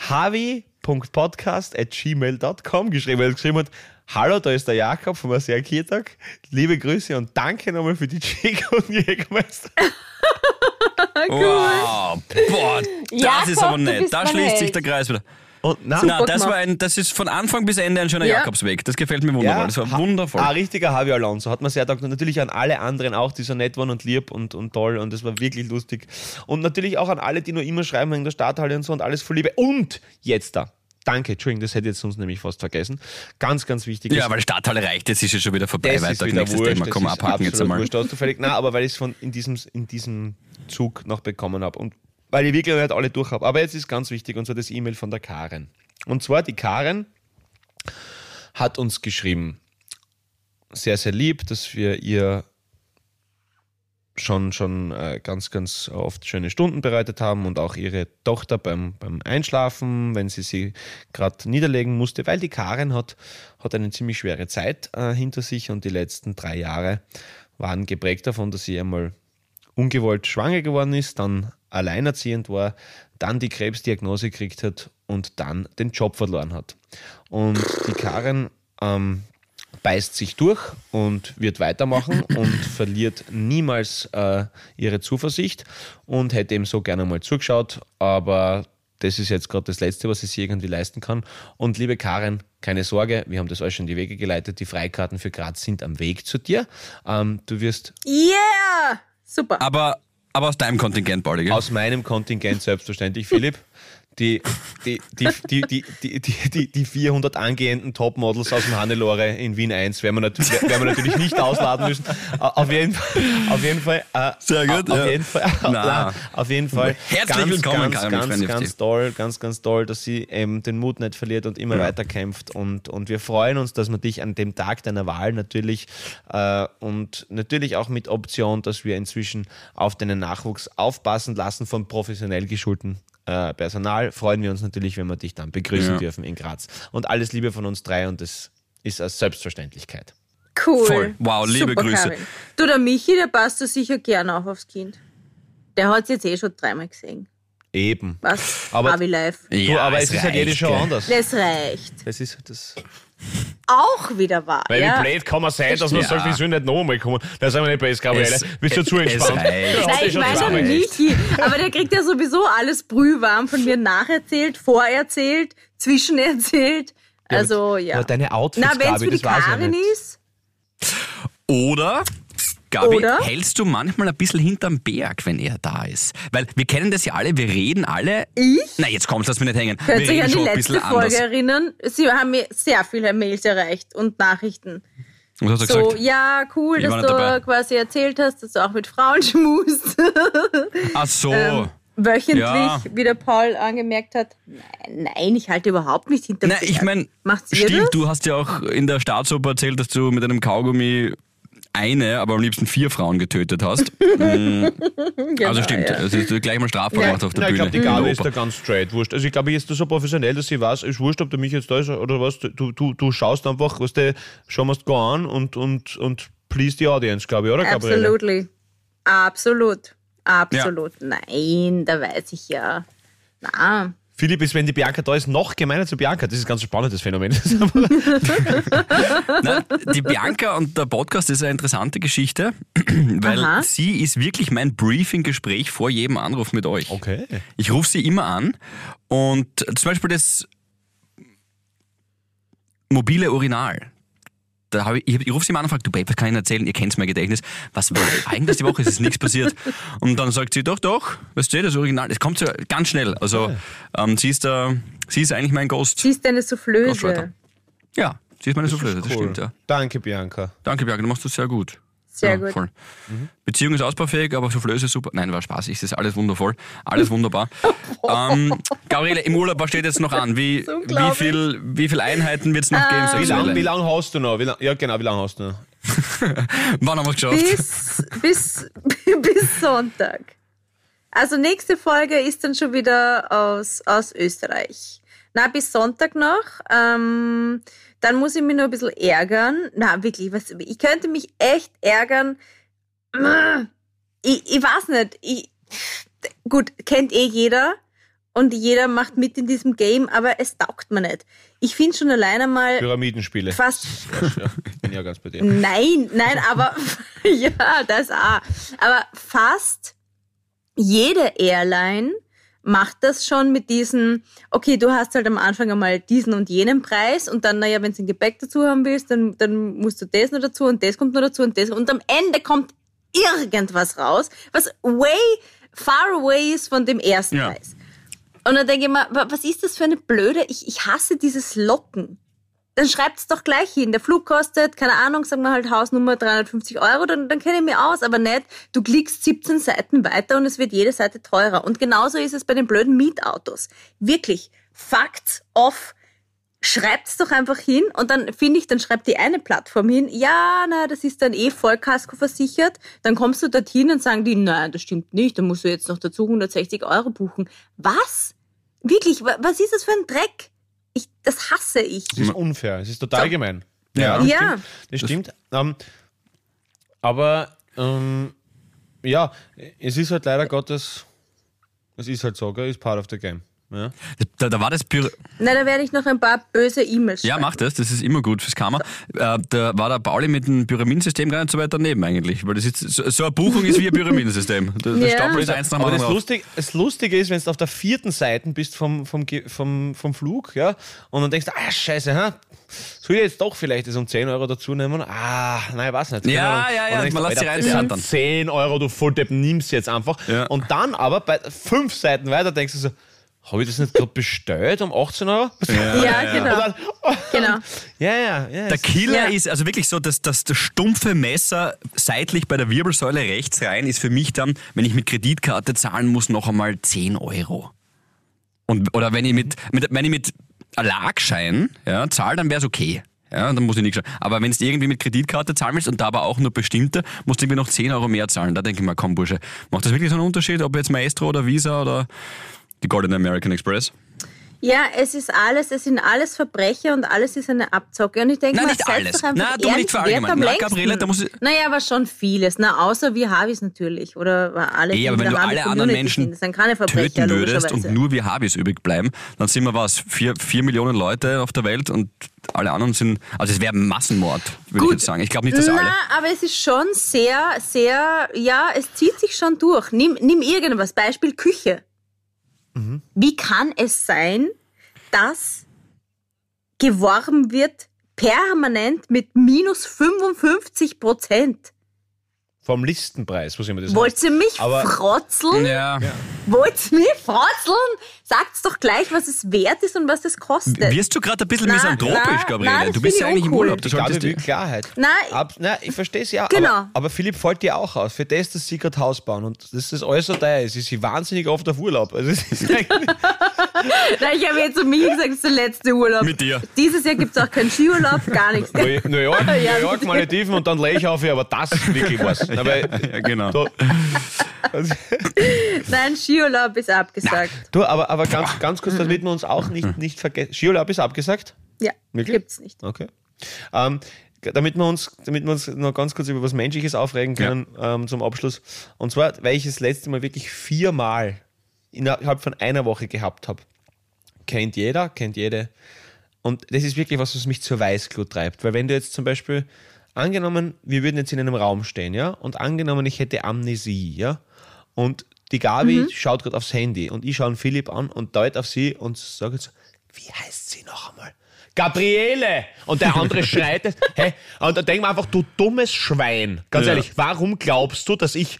havi.podcast.gmail.com geschrieben hat. geschrieben hat, Hallo, da ist der Jakob vom Kirtag. Liebe Grüße und danke nochmal für die Chick und Jägermeister. Wow. Boah, das Jakob, ist aber nett. Da schließt sich Held. der Kreis wieder. Und na, Na, das, gemacht. war ein, das ist von Anfang bis Ende ein schöner Ja. Jakobsweg. Das gefällt mir wunderbar. das war ha- wundervoll. Ein richtiger Javi Alonso. Hat man sehr. Und natürlich an alle anderen auch, die so nett waren und lieb und, und toll. Und das war wirklich lustig. Und natürlich auch an alle, die noch immer schreiben in der Starthalle und so und alles voll Liebe. Und jetzt da. Danke, Entschuldigung, das hätte ich jetzt sonst nämlich fast vergessen. Ganz, ganz wichtig. Ja, ist- weil Stadthalle reicht, jetzt ist ja schon wieder vorbei. das Weiter, nächstes wurscht, Thema. Komm, abhaken jetzt einmal. Wurscht, hast du völlig, nein, aber weil ich es von in diesem, in diesem Zug noch bekommen habe und weil ich wirklich nicht alle durch habe. Aber jetzt ist ganz wichtig und zwar das E-Mail von der Karen. Und zwar die Karen hat uns geschrieben, sehr, sehr lieb, dass wir ihr schon, schon äh, ganz, ganz oft schöne Stunden bereitet haben und auch ihre Tochter beim, beim Einschlafen, wenn sie sie gerade niederlegen musste, weil die Karen hat, hat eine ziemlich schwere Zeit äh, hinter sich und die letzten drei Jahre waren geprägt davon, dass sie einmal ungewollt schwanger geworden ist, dann alleinerziehend war, dann die Krebsdiagnose gekriegt hat und dann den Job verloren hat. Und die Karen ähm, beißt sich durch und wird weitermachen und verliert niemals äh, ihre Zuversicht und hätte ihm so gerne mal zugeschaut, aber das ist jetzt gerade das Letzte, was sie sich irgendwie leisten kann. Und liebe Karen, keine Sorge, wir haben das euch schon in die Wege geleitet. Die Freikarten für Graz sind am Weg zu dir. Ähm, du wirst Yeah! Super. Aber, aber aus deinem Kontingent, Pauli, gell? aus meinem Kontingent selbstverständlich, Philipp die, die, die, die, die, die, 400 angehenden Topmodels aus dem Hannelore in Wien 1 werden wir, natürlich, werden wir natürlich nicht ausladen müssen. Auf jeden Fall. Auf jeden Fall äh, Sehr gut. Auf, ja. jeden Fall, na, auf jeden Fall. Herzlich ganz, willkommen, ganz, ganz, ganz, ganz toll, ganz, ganz toll, dass sie ähm, den Mut nicht verliert und immer ja. weiterkämpft. Und, und wir freuen uns, dass wir dich an dem Tag deiner Wahl natürlich äh, und natürlich auch mit Option, dass wir inzwischen auf deinen Nachwuchs aufpassen lassen von professionell geschulten äh, Personal. Freuen wir uns natürlich, wenn wir dich dann begrüßen Ja. dürfen in Graz. Und alles Liebe von uns drei und das ist als Selbstverständlichkeit. Cool. Voll. Wow, liebe Super, Grüße. Karin. Du, der Michi, der passt da sicher gern auf aufs Kind. Der hat es jetzt eh schon dreimal gesehen. Eben. Was? Aber- Avi live. du, aber es ist halt jede reicht, Show gell. anders. Das reicht. Das ist das. Auch wieder wahr. Weil ja. wie blöd kann man sein, dass man Ja. sagt, ich soll nicht nochmal kommen. Da sind wir nicht bei SK Es- Bist du zu es entspannt? reicht. Ja, Nein, ich schon meine. Michi. Aber der kriegt ja sowieso alles brühwarm von mir nacherzählt, vorerzählt, zwischenerzählt. Also, ja. Aber deine Outfits, Na, wenn es für die ja Karin nicht. ist, Oder, Gabi, Oder? hältst du manchmal ein bisschen hinterm Berg, wenn er da ist? Weil wir kennen das ja alle, wir reden alle. ich Na, jetzt kommst, lass mich nicht hängen. könnt wir euch an die letzte Folge anders. erinnern. Sie haben mir sehr viele Mails erreicht und Nachrichten. Was hast du So, gesagt? ja, cool, Ich dass du dabei. quasi erzählt hast, dass du auch mit Frauen schmust. Ach so. ähm, Wöchentlich, Ja. wie der Paul angemerkt hat. Nein, nein, ich halte überhaupt nicht hinter Na, ich meine, ihr stimmt, das? du hast ja auch in der Staatsoper erzählt, dass du mit einem Kaugummi eine, aber am liebsten vier Frauen getötet hast. Genau, also stimmt, Ja. es ist gleich mal strafbar Ja. gemacht auf der Ja, ich Bühne. glaube, die Gabi ist da ganz straight. Wurscht. Also ich glaube, jetzt ist so professionell, dass sie weiß, ist wurscht, ob der mich jetzt da ist oder was. Du, du, du schaust einfach, was du musst, go an und, und, und please die Audience, glaube ich, oder Gabriele? Absolutely. Absolut. Absolut. Nein, da weiß ich ja. Na, Philipp ist, wenn die Bianca da ist, noch gemeiner zu Bianca. Das ist ein ganz spannendes Phänomen. Na, die Bianca und der Podcast ist eine interessante Geschichte, weil Aha. sie ist wirklich mein Briefing-Gespräch vor jedem Anruf mit euch. okay. Ich rufe sie immer an und zum Beispiel das mobile Urinal. Da hab ich, ich, ich rufe sie mal an und frage, du Babe, was kann ich Ihnen erzählen? Ihr kennt mein Gedächtnis. Was war eigentlich die Woche? Es ist nichts passiert. Und dann sagt sie, doch, doch, weißt du, das Original, es kommt so ganz schnell. Also ähm, sie ist da, sie ist eigentlich mein Ghost. sie ist eine Soufflöse. Ja, sie ist meine Soufflöse, das stimmt, ja. Danke, Bianca. Danke, Bianca, du machst das sehr gut. Sehr ja, gut. Voll. Beziehung ist ausbaufähig, aber Soufflöse ist super. Nein, war Spaß. Es ist alles wundervoll. Alles wunderbar. ähm, Gabriele, im Urlaub, was steht jetzt noch an? Wie, So wie, viel, wie viel Einheiten wird es noch geben? Wie lange wie lang hast du noch? Wie lang, ja, genau, wie lange hast du noch? Wann haben wir es geschafft? Bis, bis, bis Sonntag. Also nächste Folge ist dann schon wieder aus, aus Österreich. Na, bis Sonntag noch. Ähm, dann muss ich mich nur ein bisschen ärgern. Na, wirklich, was, ich könnte mich echt ärgern. Ich, ich weiß nicht. Ich, gut, kennt eh jeder. Und jeder macht mit in diesem Game, aber es taugt mir nicht. Ich finde schon alleine mal Pyramidenspiele. fast Ja, bin ja ganz bei dir. Nein, nein, aber ja, das auch. Aber fast jede Airline macht das schon mit diesen, okay, du hast halt am Anfang einmal diesen und jenen Preis und dann, naja, wenn du ein Gepäck dazu haben willst, dann, dann musst du das noch dazu und das kommt noch dazu und das und am Ende kommt irgendwas raus, was way far away ist von dem ersten Ja. Preis. Und dann denke ich mir, wa- was ist das für eine blöde, ich, ich hasse dieses Locken dann schreibt's doch gleich hin. Der Flug kostet, keine Ahnung, sagen wir halt Hausnummer 350 Euro, dann, dann kenne ich mich aus, aber nicht, du klickst 17 Seiten weiter und es wird jede Seite teurer. Und genauso ist es bei den blöden Mietautos. Wirklich, Facts off. Schreibt's doch einfach hin und dann finde ich, dann schreibt die eine Plattform hin, ja, na, das ist dann eh Vollkasko versichert. Dann kommst du dorthin und sagen die, nein, das stimmt nicht, dann musst du jetzt noch dazu 160 Euro buchen. Was? Wirklich, wa- was ist das für ein Dreck? Ich, das hasse ich. Das ist unfair. Es ist total So. gemein. Ja. das Ja. Stimmt, das stimmt. Ähm, aber ähm, ja, es ist halt leider Gottes, es ist halt so, gell, ist part of the game. Ja. Da, da war das Pyra Na, da werde ich noch ein paar böse E-Mails Ja, schreiben. mach das, das ist immer gut fürs Karma. Äh, da war der Pauli mit dem Pyramidensystem gar nicht so weit daneben eigentlich, weil das ist, so, so eine Buchung ist wie ein Pyramidensystem. Da Ja. stapelt ist eins nach dem Aber das, anderen drauf. Lustige, das Lustige ist, wenn du auf der vierten Seite bist vom, vom, vom, vom Flug, ja, und dann denkst du, ah, scheiße, ha, soll ich jetzt doch vielleicht das um 10 Euro dazu nehmen? Ah, nein, weiß nicht. Ja, ja, ja, Und dann denkst man du, lässt sich sind 10 Euro, du Volldepp, nimm's jetzt einfach. Ja. Und dann aber bei fünf Seiten weiter denkst du so, habe ich das nicht gerade bestellt um 18 Euro? Ja, genau. Und dann, genau. ja, ja, ja. Der Killer Ja. ist also wirklich so, dass, dass das stumpfe Messer seitlich bei der Wirbelsäule rechts rein ist für mich dann, wenn ich mit Kreditkarte zahlen muss, noch einmal 10 Euro. Und, oder wenn ich mit, mit, wenn ich mit Erlagschein ja, zahle, dann wäre es okay. Ja, dann muss ich nichts schauen. Aber wenn du irgendwie mit Kreditkarte zahlen willst und da aber auch nur bestimmte, musst du irgendwie noch 10 Euro mehr zahlen. Da denke ich mal, komm Bursche, macht das wirklich so einen Unterschied, ob jetzt Maestro oder Visa oder die Golden American Express? Ja, es ist alles, es sind alles Verbrecher und alles ist eine Abzocke. Und ich denke Nein, nicht alles. Na, du nicht verallgemeinern. Na? Gabriele, da muss ich- Naja, aber schon vieles. Na, außer wir Habis natürlich. Oder alle, die aber wenn du alle anderen Menschen sind. Töten würdest und nur wir Habis übrig bleiben, dann sind wir was? Vier, vier Millionen Leute auf der Welt und alle anderen sind, also es wäre Massenmord, würde ich jetzt sagen. Ich glaube nicht, dass alle. Na, aber es ist schon sehr, sehr, ja, es zieht sich schon durch. Nimm, nimm irgendwas, Beispiel Küche. Mhm. Wie kann es sein, dass geworben wird permanent mit minus 55 Prozent? vom Listenpreis, was immer das Wollt heißt. ihr mich Aber- frotzeln? Ja. Wollt ihr mich frotzeln? Sagt's doch gleich, was es wert ist und was es kostet. Wirst du gerade ein bisschen Na, misanthropisch, na, Gabriele? das du bist ja ich eigentlich im uncool. Urlaub. Du Ich glaube, will Klarheit. Nein. Ab, nein, ich verstehe es ja. Genau. Aber, aber Philipp fällt dir auch aus. Für das, dass sie gerade Haus bauen und dass das alles so teuer ist, ist sie wahnsinnig oft auf Urlaub. Also es ist Nein, ich habe jetzt zu mir gesagt, es ist der letzte Urlaub. Mit dir. Dieses Jahr gibt's auch keinen Skiurlaub, gar nichts. New York, New Ja, York. Malediven und dann lege ich auf, aber das wirklich was. Aber, Ja, genau. du, also, Nein, Skiurlaub ist abgesagt. du, aber, aber ganz, ganz kurz, damit wir uns auch nicht, nicht vergessen. Skiurlaub ist abgesagt? Ja, Wirklich? gibt's nicht. Okay. Ähm, damit wir uns, damit wir uns noch ganz kurz über was Menschliches aufregen können ähm, zum Abschluss. Und zwar, weil ich das letzte Mal wirklich viermal innerhalb von einer Woche gehabt habe. Kennt jeder, kennt jede. Und das ist wirklich was, was mich zur Weißglut treibt. Weil wenn du jetzt zum Beispiel, angenommen, wir würden jetzt in einem Raum stehen, ja, und angenommen, ich hätte Amnesie, ja, und die Gabi schaut gerade aufs Handy und ich schaue Philipp an und deut auf sie und sage jetzt, wie heißt sie noch einmal? Gabriele! Und der andere schreit es. Hä? Und da denken wir einfach, du dummes Schwein. Ganz Ja. ehrlich, warum glaubst du, dass ich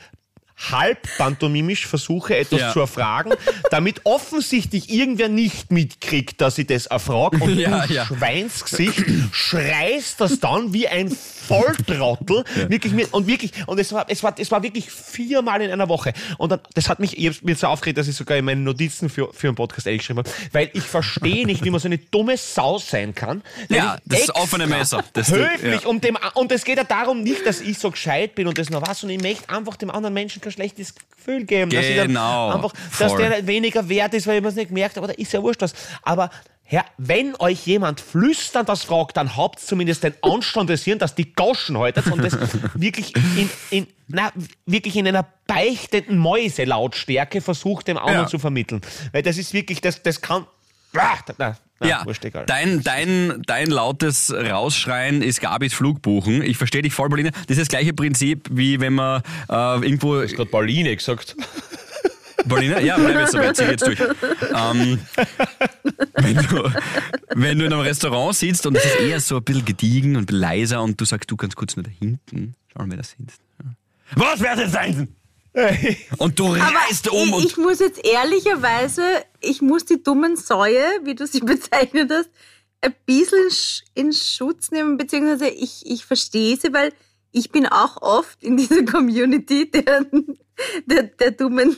halb pantomimisch versuche, etwas Ja. zu erfragen, damit offensichtlich irgendwer nicht mitkriegt, dass ich das erfrage und Ja, du ja. Schweinsgesicht schreist das dann wie ein Volltrottel. Wirklich mit, und wirklich, und es war, es war, es war wirklich viermal in einer Woche. Und dann, das hat mich, ich hab's mir so aufgeregt, dass ich sogar in meinen Notizen für, für einen Podcast ehrlich geschrieben habe, weil ich verstehe nicht, wie man so eine dumme Sau sein kann. Ja, das extra offene Messer. Das- höflich ja. um dem, und es geht ja darum nicht, dass ich so gescheit bin und das noch was, sondern ich möchte einfach dem anderen Menschen kein schlechtes Gefühl geben. Dass Genau, einfach, dass voll. der weniger wert ist, weil ich mir es nicht gemerkt habe, oder ist ja wurscht was. Aber Herr, wenn euch jemand flüsternd das fragt, dann habt zumindest den Anstand des Hirn, dass die Goschen haltet und das wirklich in, in, na, wirklich in einer beichtenden Mäuselautstärke versucht, dem anderen Ja. zu vermitteln. Weil das ist wirklich, das, das kann. Ah, na, na, Ja, wurscht, egal. dein, dein, dein lautes Rausschreien ist Gabis Flugbuchen. Ich verstehe dich voll, Pauline. Das ist das gleiche Prinzip, wie wenn man äh, irgendwo... gerade Pauline gesagt. Pauline? Ja, bleib jetzt dabei, zieh jetzt durch. Ähm, wenn, du, wenn du in einem Restaurant sitzt und es ist eher so ein bisschen gediegen und leiser und du sagst, du kannst kurz nur da hinten schauen, wer da sitzt. Ja. Was wird es sein? Und du reißt um ich, und ich muss jetzt ehrlicherweise, ich muss die dummen Säue, wie du sie bezeichnet hast, ein bisschen in Sch- in Schutz nehmen, beziehungsweise ich, ich verstehe sie, weil ich bin auch oft in dieser Community der, der, der dummen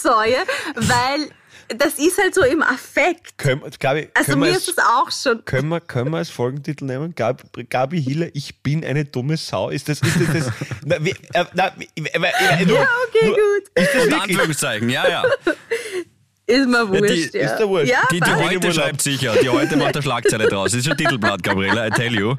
Säue, weil das ist halt so im Affekt. Können, Gabi, Also mir es, ist es auch schon. können, wir, können wir als Folgentitel nehmen? Gabi, Gabi Hiller, ich bin eine dumme Sau. Ist das, ist das, das na, wie, äh, na, wie, äh, äh, nur, Ja, okay, nur, gut. Ist das wirklich? Anführungszeichen, ja, ja. Ist mir wurscht. die- ja. ist der wurscht. Ja, Die, die heute schreibt sicher, die heute macht der Schlagzeile draus. Das ist ein Titelblatt, Gabriele, I tell you.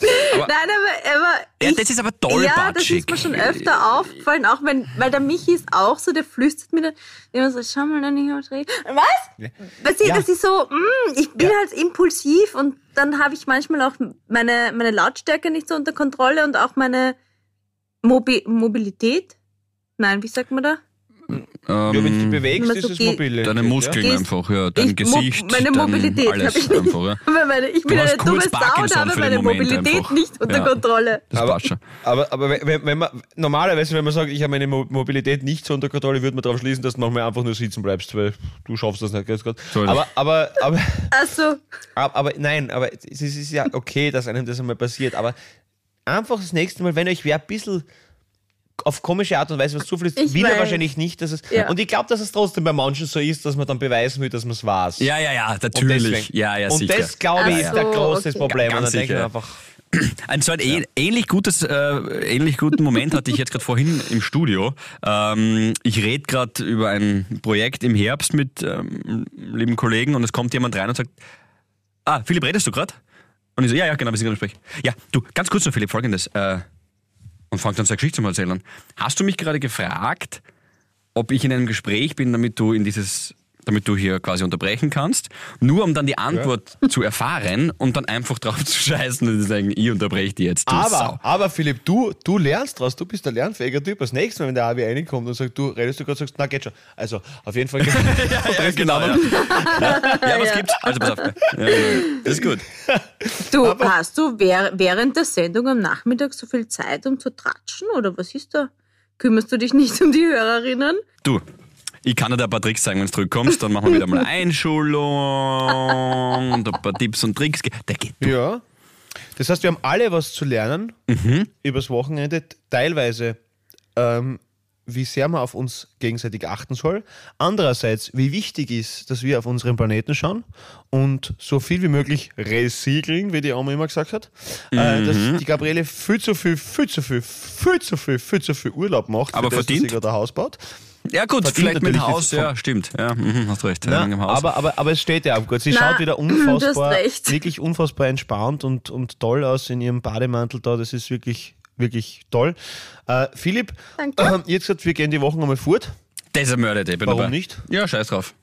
Nein, aber, aber Ja, ich, das ist aber toll Ja, das ist mir schon öfter aufgefallen, auch wenn, weil der Michi ist auch so, der flüstert mir dann immer so, schau mal, dann nicht überdrehen. Was? Weißt du, Ja. das ist so, mm, ich bin halt impulsiv und dann habe ich manchmal auch meine, meine Lautstärke nicht so unter Kontrolle und auch meine Mobi Mobilität. Nein, wie sagt man da? Ja, wenn du dich Ähm, bewegst, ist so es mobile. Deine Muskeln Gehst- einfach, ja. Dein Ich- Mo- Gesicht, meine Mobilität alles habe ich nicht. einfach, ja. Meine, ich bin eine dumme Sau und habe meine Mobilität einfach. nicht unter Ja. Kontrolle. Das aber, passt schon. aber, aber wenn, wenn man normalerweise, wenn man sagt, ich habe meine Mo- Mobilität nicht so unter Kontrolle, würde man darauf schließen, dass du manchmal einfach nur sitzen bleibst, weil du schaffst das nicht jetzt gerade. So ist Aber, aber, aber, Also, aber, aber nein, aber es ist, es ist ja okay, dass einem das einmal passiert, aber einfach das nächste Mal, wenn euch wer ein bisschen auf komische Art und Weise was zufließt, Ich will er weiß. wahrscheinlich nicht, dass es. Ja. Und ich glaube, dass es trotzdem bei manchen so ist, dass man dann beweisen will, dass man es weiß. Ja, ja, ja, Und natürlich. deswegen- Ja, ja, Und sicher. das, glaube ich, ist der große okay. Problem. Ganz und dann denke ich einfach, Ein so ein ähn- ähnlich gutes, äh, ähnlich guten Moment hatte ich jetzt gerade vorhin im Studio. Ähm, ich rede gerade über ein Projekt im Herbst mit ähm, lieben Kollegen und es kommt jemand rein und sagt, ah, Philipp, redest du gerade? Und ich so, ja, ja, genau, wir sind gerade im Gespräch. Ja, du, ganz kurz noch, Philipp, folgendes. Äh, und fängt dann seine Geschichte zum Erzählen. Hast du mich gerade gefragt, ob ich in einem Gespräch bin, damit du in dieses damit du hier quasi unterbrechen kannst, nur um dann die Antwort zu erfahren und dann einfach drauf zu scheißen und zu sagen, ich unterbreche die jetzt, du aber, Sau. aber Philipp, du, du lernst was, du bist ein lernfähiger Typ. Das nächste Mal, wenn der AW reinkommt und sagt, du redest du gerade, sagst, na geht schon. Also, auf jeden Fall. Ja, genau. Ja, ja was gibt's? Also pass auf. Ja, ja, das ist gut. du, hast du währ- während der Sendung am Nachmittag so viel Zeit, um zu tratschen? Oder was ist da? Kümmerst du dich nicht um die Hörerinnen? Du, ich kann dir ein paar Tricks sagen, wenn du zurückkommst, dann machen wir wieder mal Einschulung und ein paar Tipps und Tricks. Der geht. Ja. Das heißt, wir haben alle was zu lernen Mhm. übers Wochenende. Teilweise, ähm, wie sehr man auf uns gegenseitig achten soll. Andererseits, wie wichtig ist, dass wir auf unseren Planeten schauen und so viel wie möglich recyceln, wie die Oma immer gesagt hat. Äh, Mhm. dass die Gabriele viel zu viel, viel zu viel, viel zu viel, viel zu viel Urlaub macht, Aber das, dass verdient? sie gerade ein Haus baut. Ja gut, Verdient vielleicht mit natürlich Haus, ja, stimmt. Ja, mhm, hast recht. Na, dem Haus. aber, aber, aber es steht ja auch gut. Sie Na, schaut wieder unfassbar, wirklich unfassbar entspannt und, und toll aus in ihrem Bademantel da. Das ist wirklich, wirklich toll. Äh, Philipp, äh, jetzt gesagt, wir gehen die Woche einmal fort. das ist eine Mörderidee. bin Warum dabei. nicht? Ja, scheiß drauf.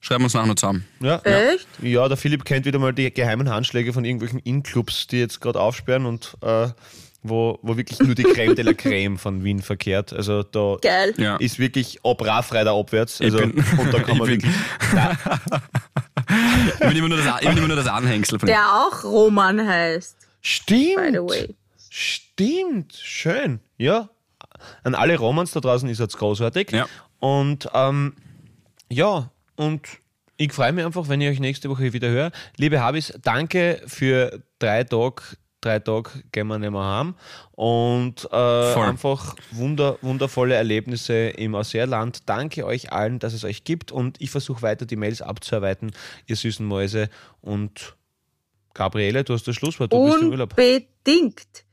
Schreiben wir uns nachher noch zusammen. Ja. Echt? ja, der Philipp kennt wieder mal die geheimen Handschläge von irgendwelchen In-Clubs, die jetzt gerade aufsperren und äh, wo, wo wirklich nur die Creme de la Creme von Wien verkehrt. Also da Geil. Ja. ist wirklich ab Raffreiter abwärts. Also, bin- und da kann man bin- wirklich. Ich bin immer nur das, ich bin immer nur das Anhängsel von Der auch Roman heißt, Stimmt! by the way. Stimmt, schön. Ja, an alle Romans da draußen ist jetzt großartig. Ja. Und ähm, ja, und ich freue mich einfach, wenn ich euch nächste Woche wieder höre. Liebe Habis, danke für drei Tage. Drei Tage gehen wir nicht mehr heim. Und äh, einfach wunder, wundervolle Erlebnisse im Ausseerland. Danke euch allen, dass es euch gibt. Und ich versuche weiter die Mails abzuarbeiten, ihr süßen Mäuse. Und Gabriele, du hast das Schlusswort. Du bist im Urlaub. Unbedingt.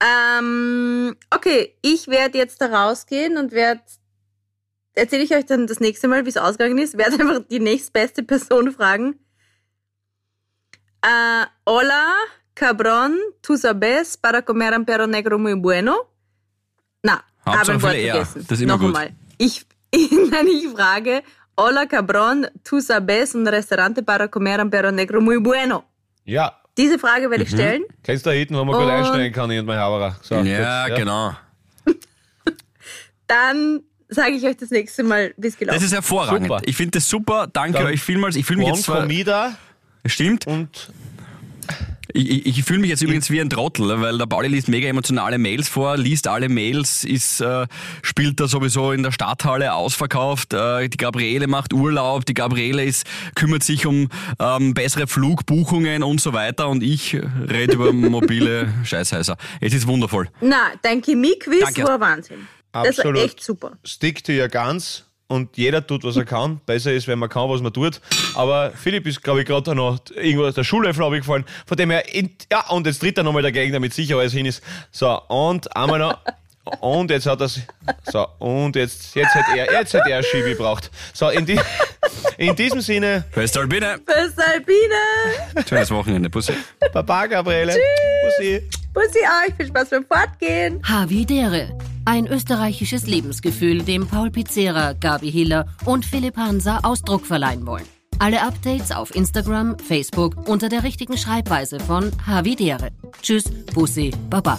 Ähm, okay, ich werde jetzt da rausgehen und werde, erzähle ich euch dann das nächste Mal, wie es ausgegangen ist, werde einfach die nächstbeste Person fragen. Äh, hola, cabrón, tú sabes para comer un perro negro muy bueno? Na, Hauptsache habe ein Wort viele R. vergessen. Das ist immer Noch gut. einmal. Ich, nein, ich frage, hola, cabrón, tú sabes un restaurante para comer un perro negro muy bueno? Ja, Diese Frage werde ich Mhm. stellen. Kennst du da hinten, wo man gut einsteigen kann, ich und mein Haberer? So, Ja, gut, genau. Dann sage ich euch das nächste Mal, wie es gelaufen Das ist. ist hervorragend. Super. Ich finde das super. Danke Dann euch vielmals. Ich fühle mich jetzt zwar, Comida Stimmt. und Ich, ich, fühle mich jetzt übrigens wie ein Trottel, weil der Pauli liest mega emotionale Mails vor, liest alle Mails, ist, äh, spielt da sowieso in der Stadthalle ausverkauft. Äh, die Gabriele macht Urlaub, die Gabriele ist, kümmert sich um ähm, bessere Flugbuchungen und so weiter und ich rede über mobile Scheißhäuser. Es ist wundervoll. Na, dein Chemie-Quiz war Wahnsinn. Das war Absolut. echt super. stick to your guns und jeder tut, was er kann. Besser ist, wenn man kann, was man tut. Aber Philipp ist, glaube ich, gerade noch irgendwo aus der Schulöffnung abgefallen. Von dem her, in, ja, und jetzt tritt er nochmal dagegen, damit sicher alles hin ist. So, und einmal noch. Und jetzt hat er So, und jetzt, jetzt hat er, jetzt hat er Schiebe gebraucht. So, in, die, in diesem Sinne, Föstalbine! Bis Albine! Schönes Wochenende. Pussy. Baba Gabriele. Pussy. Bussi euch, viel Spaß beim Fortgehen. Havidere. Ein österreichisches Lebensgefühl, dem Paul Pizzera, Gabi Hiller und Philipp Hansa Ausdruck verleihen wollen. Alle Updates auf Instagram, Facebook unter der richtigen Schreibweise von Havidere. Tschüss, Bussi, Baba.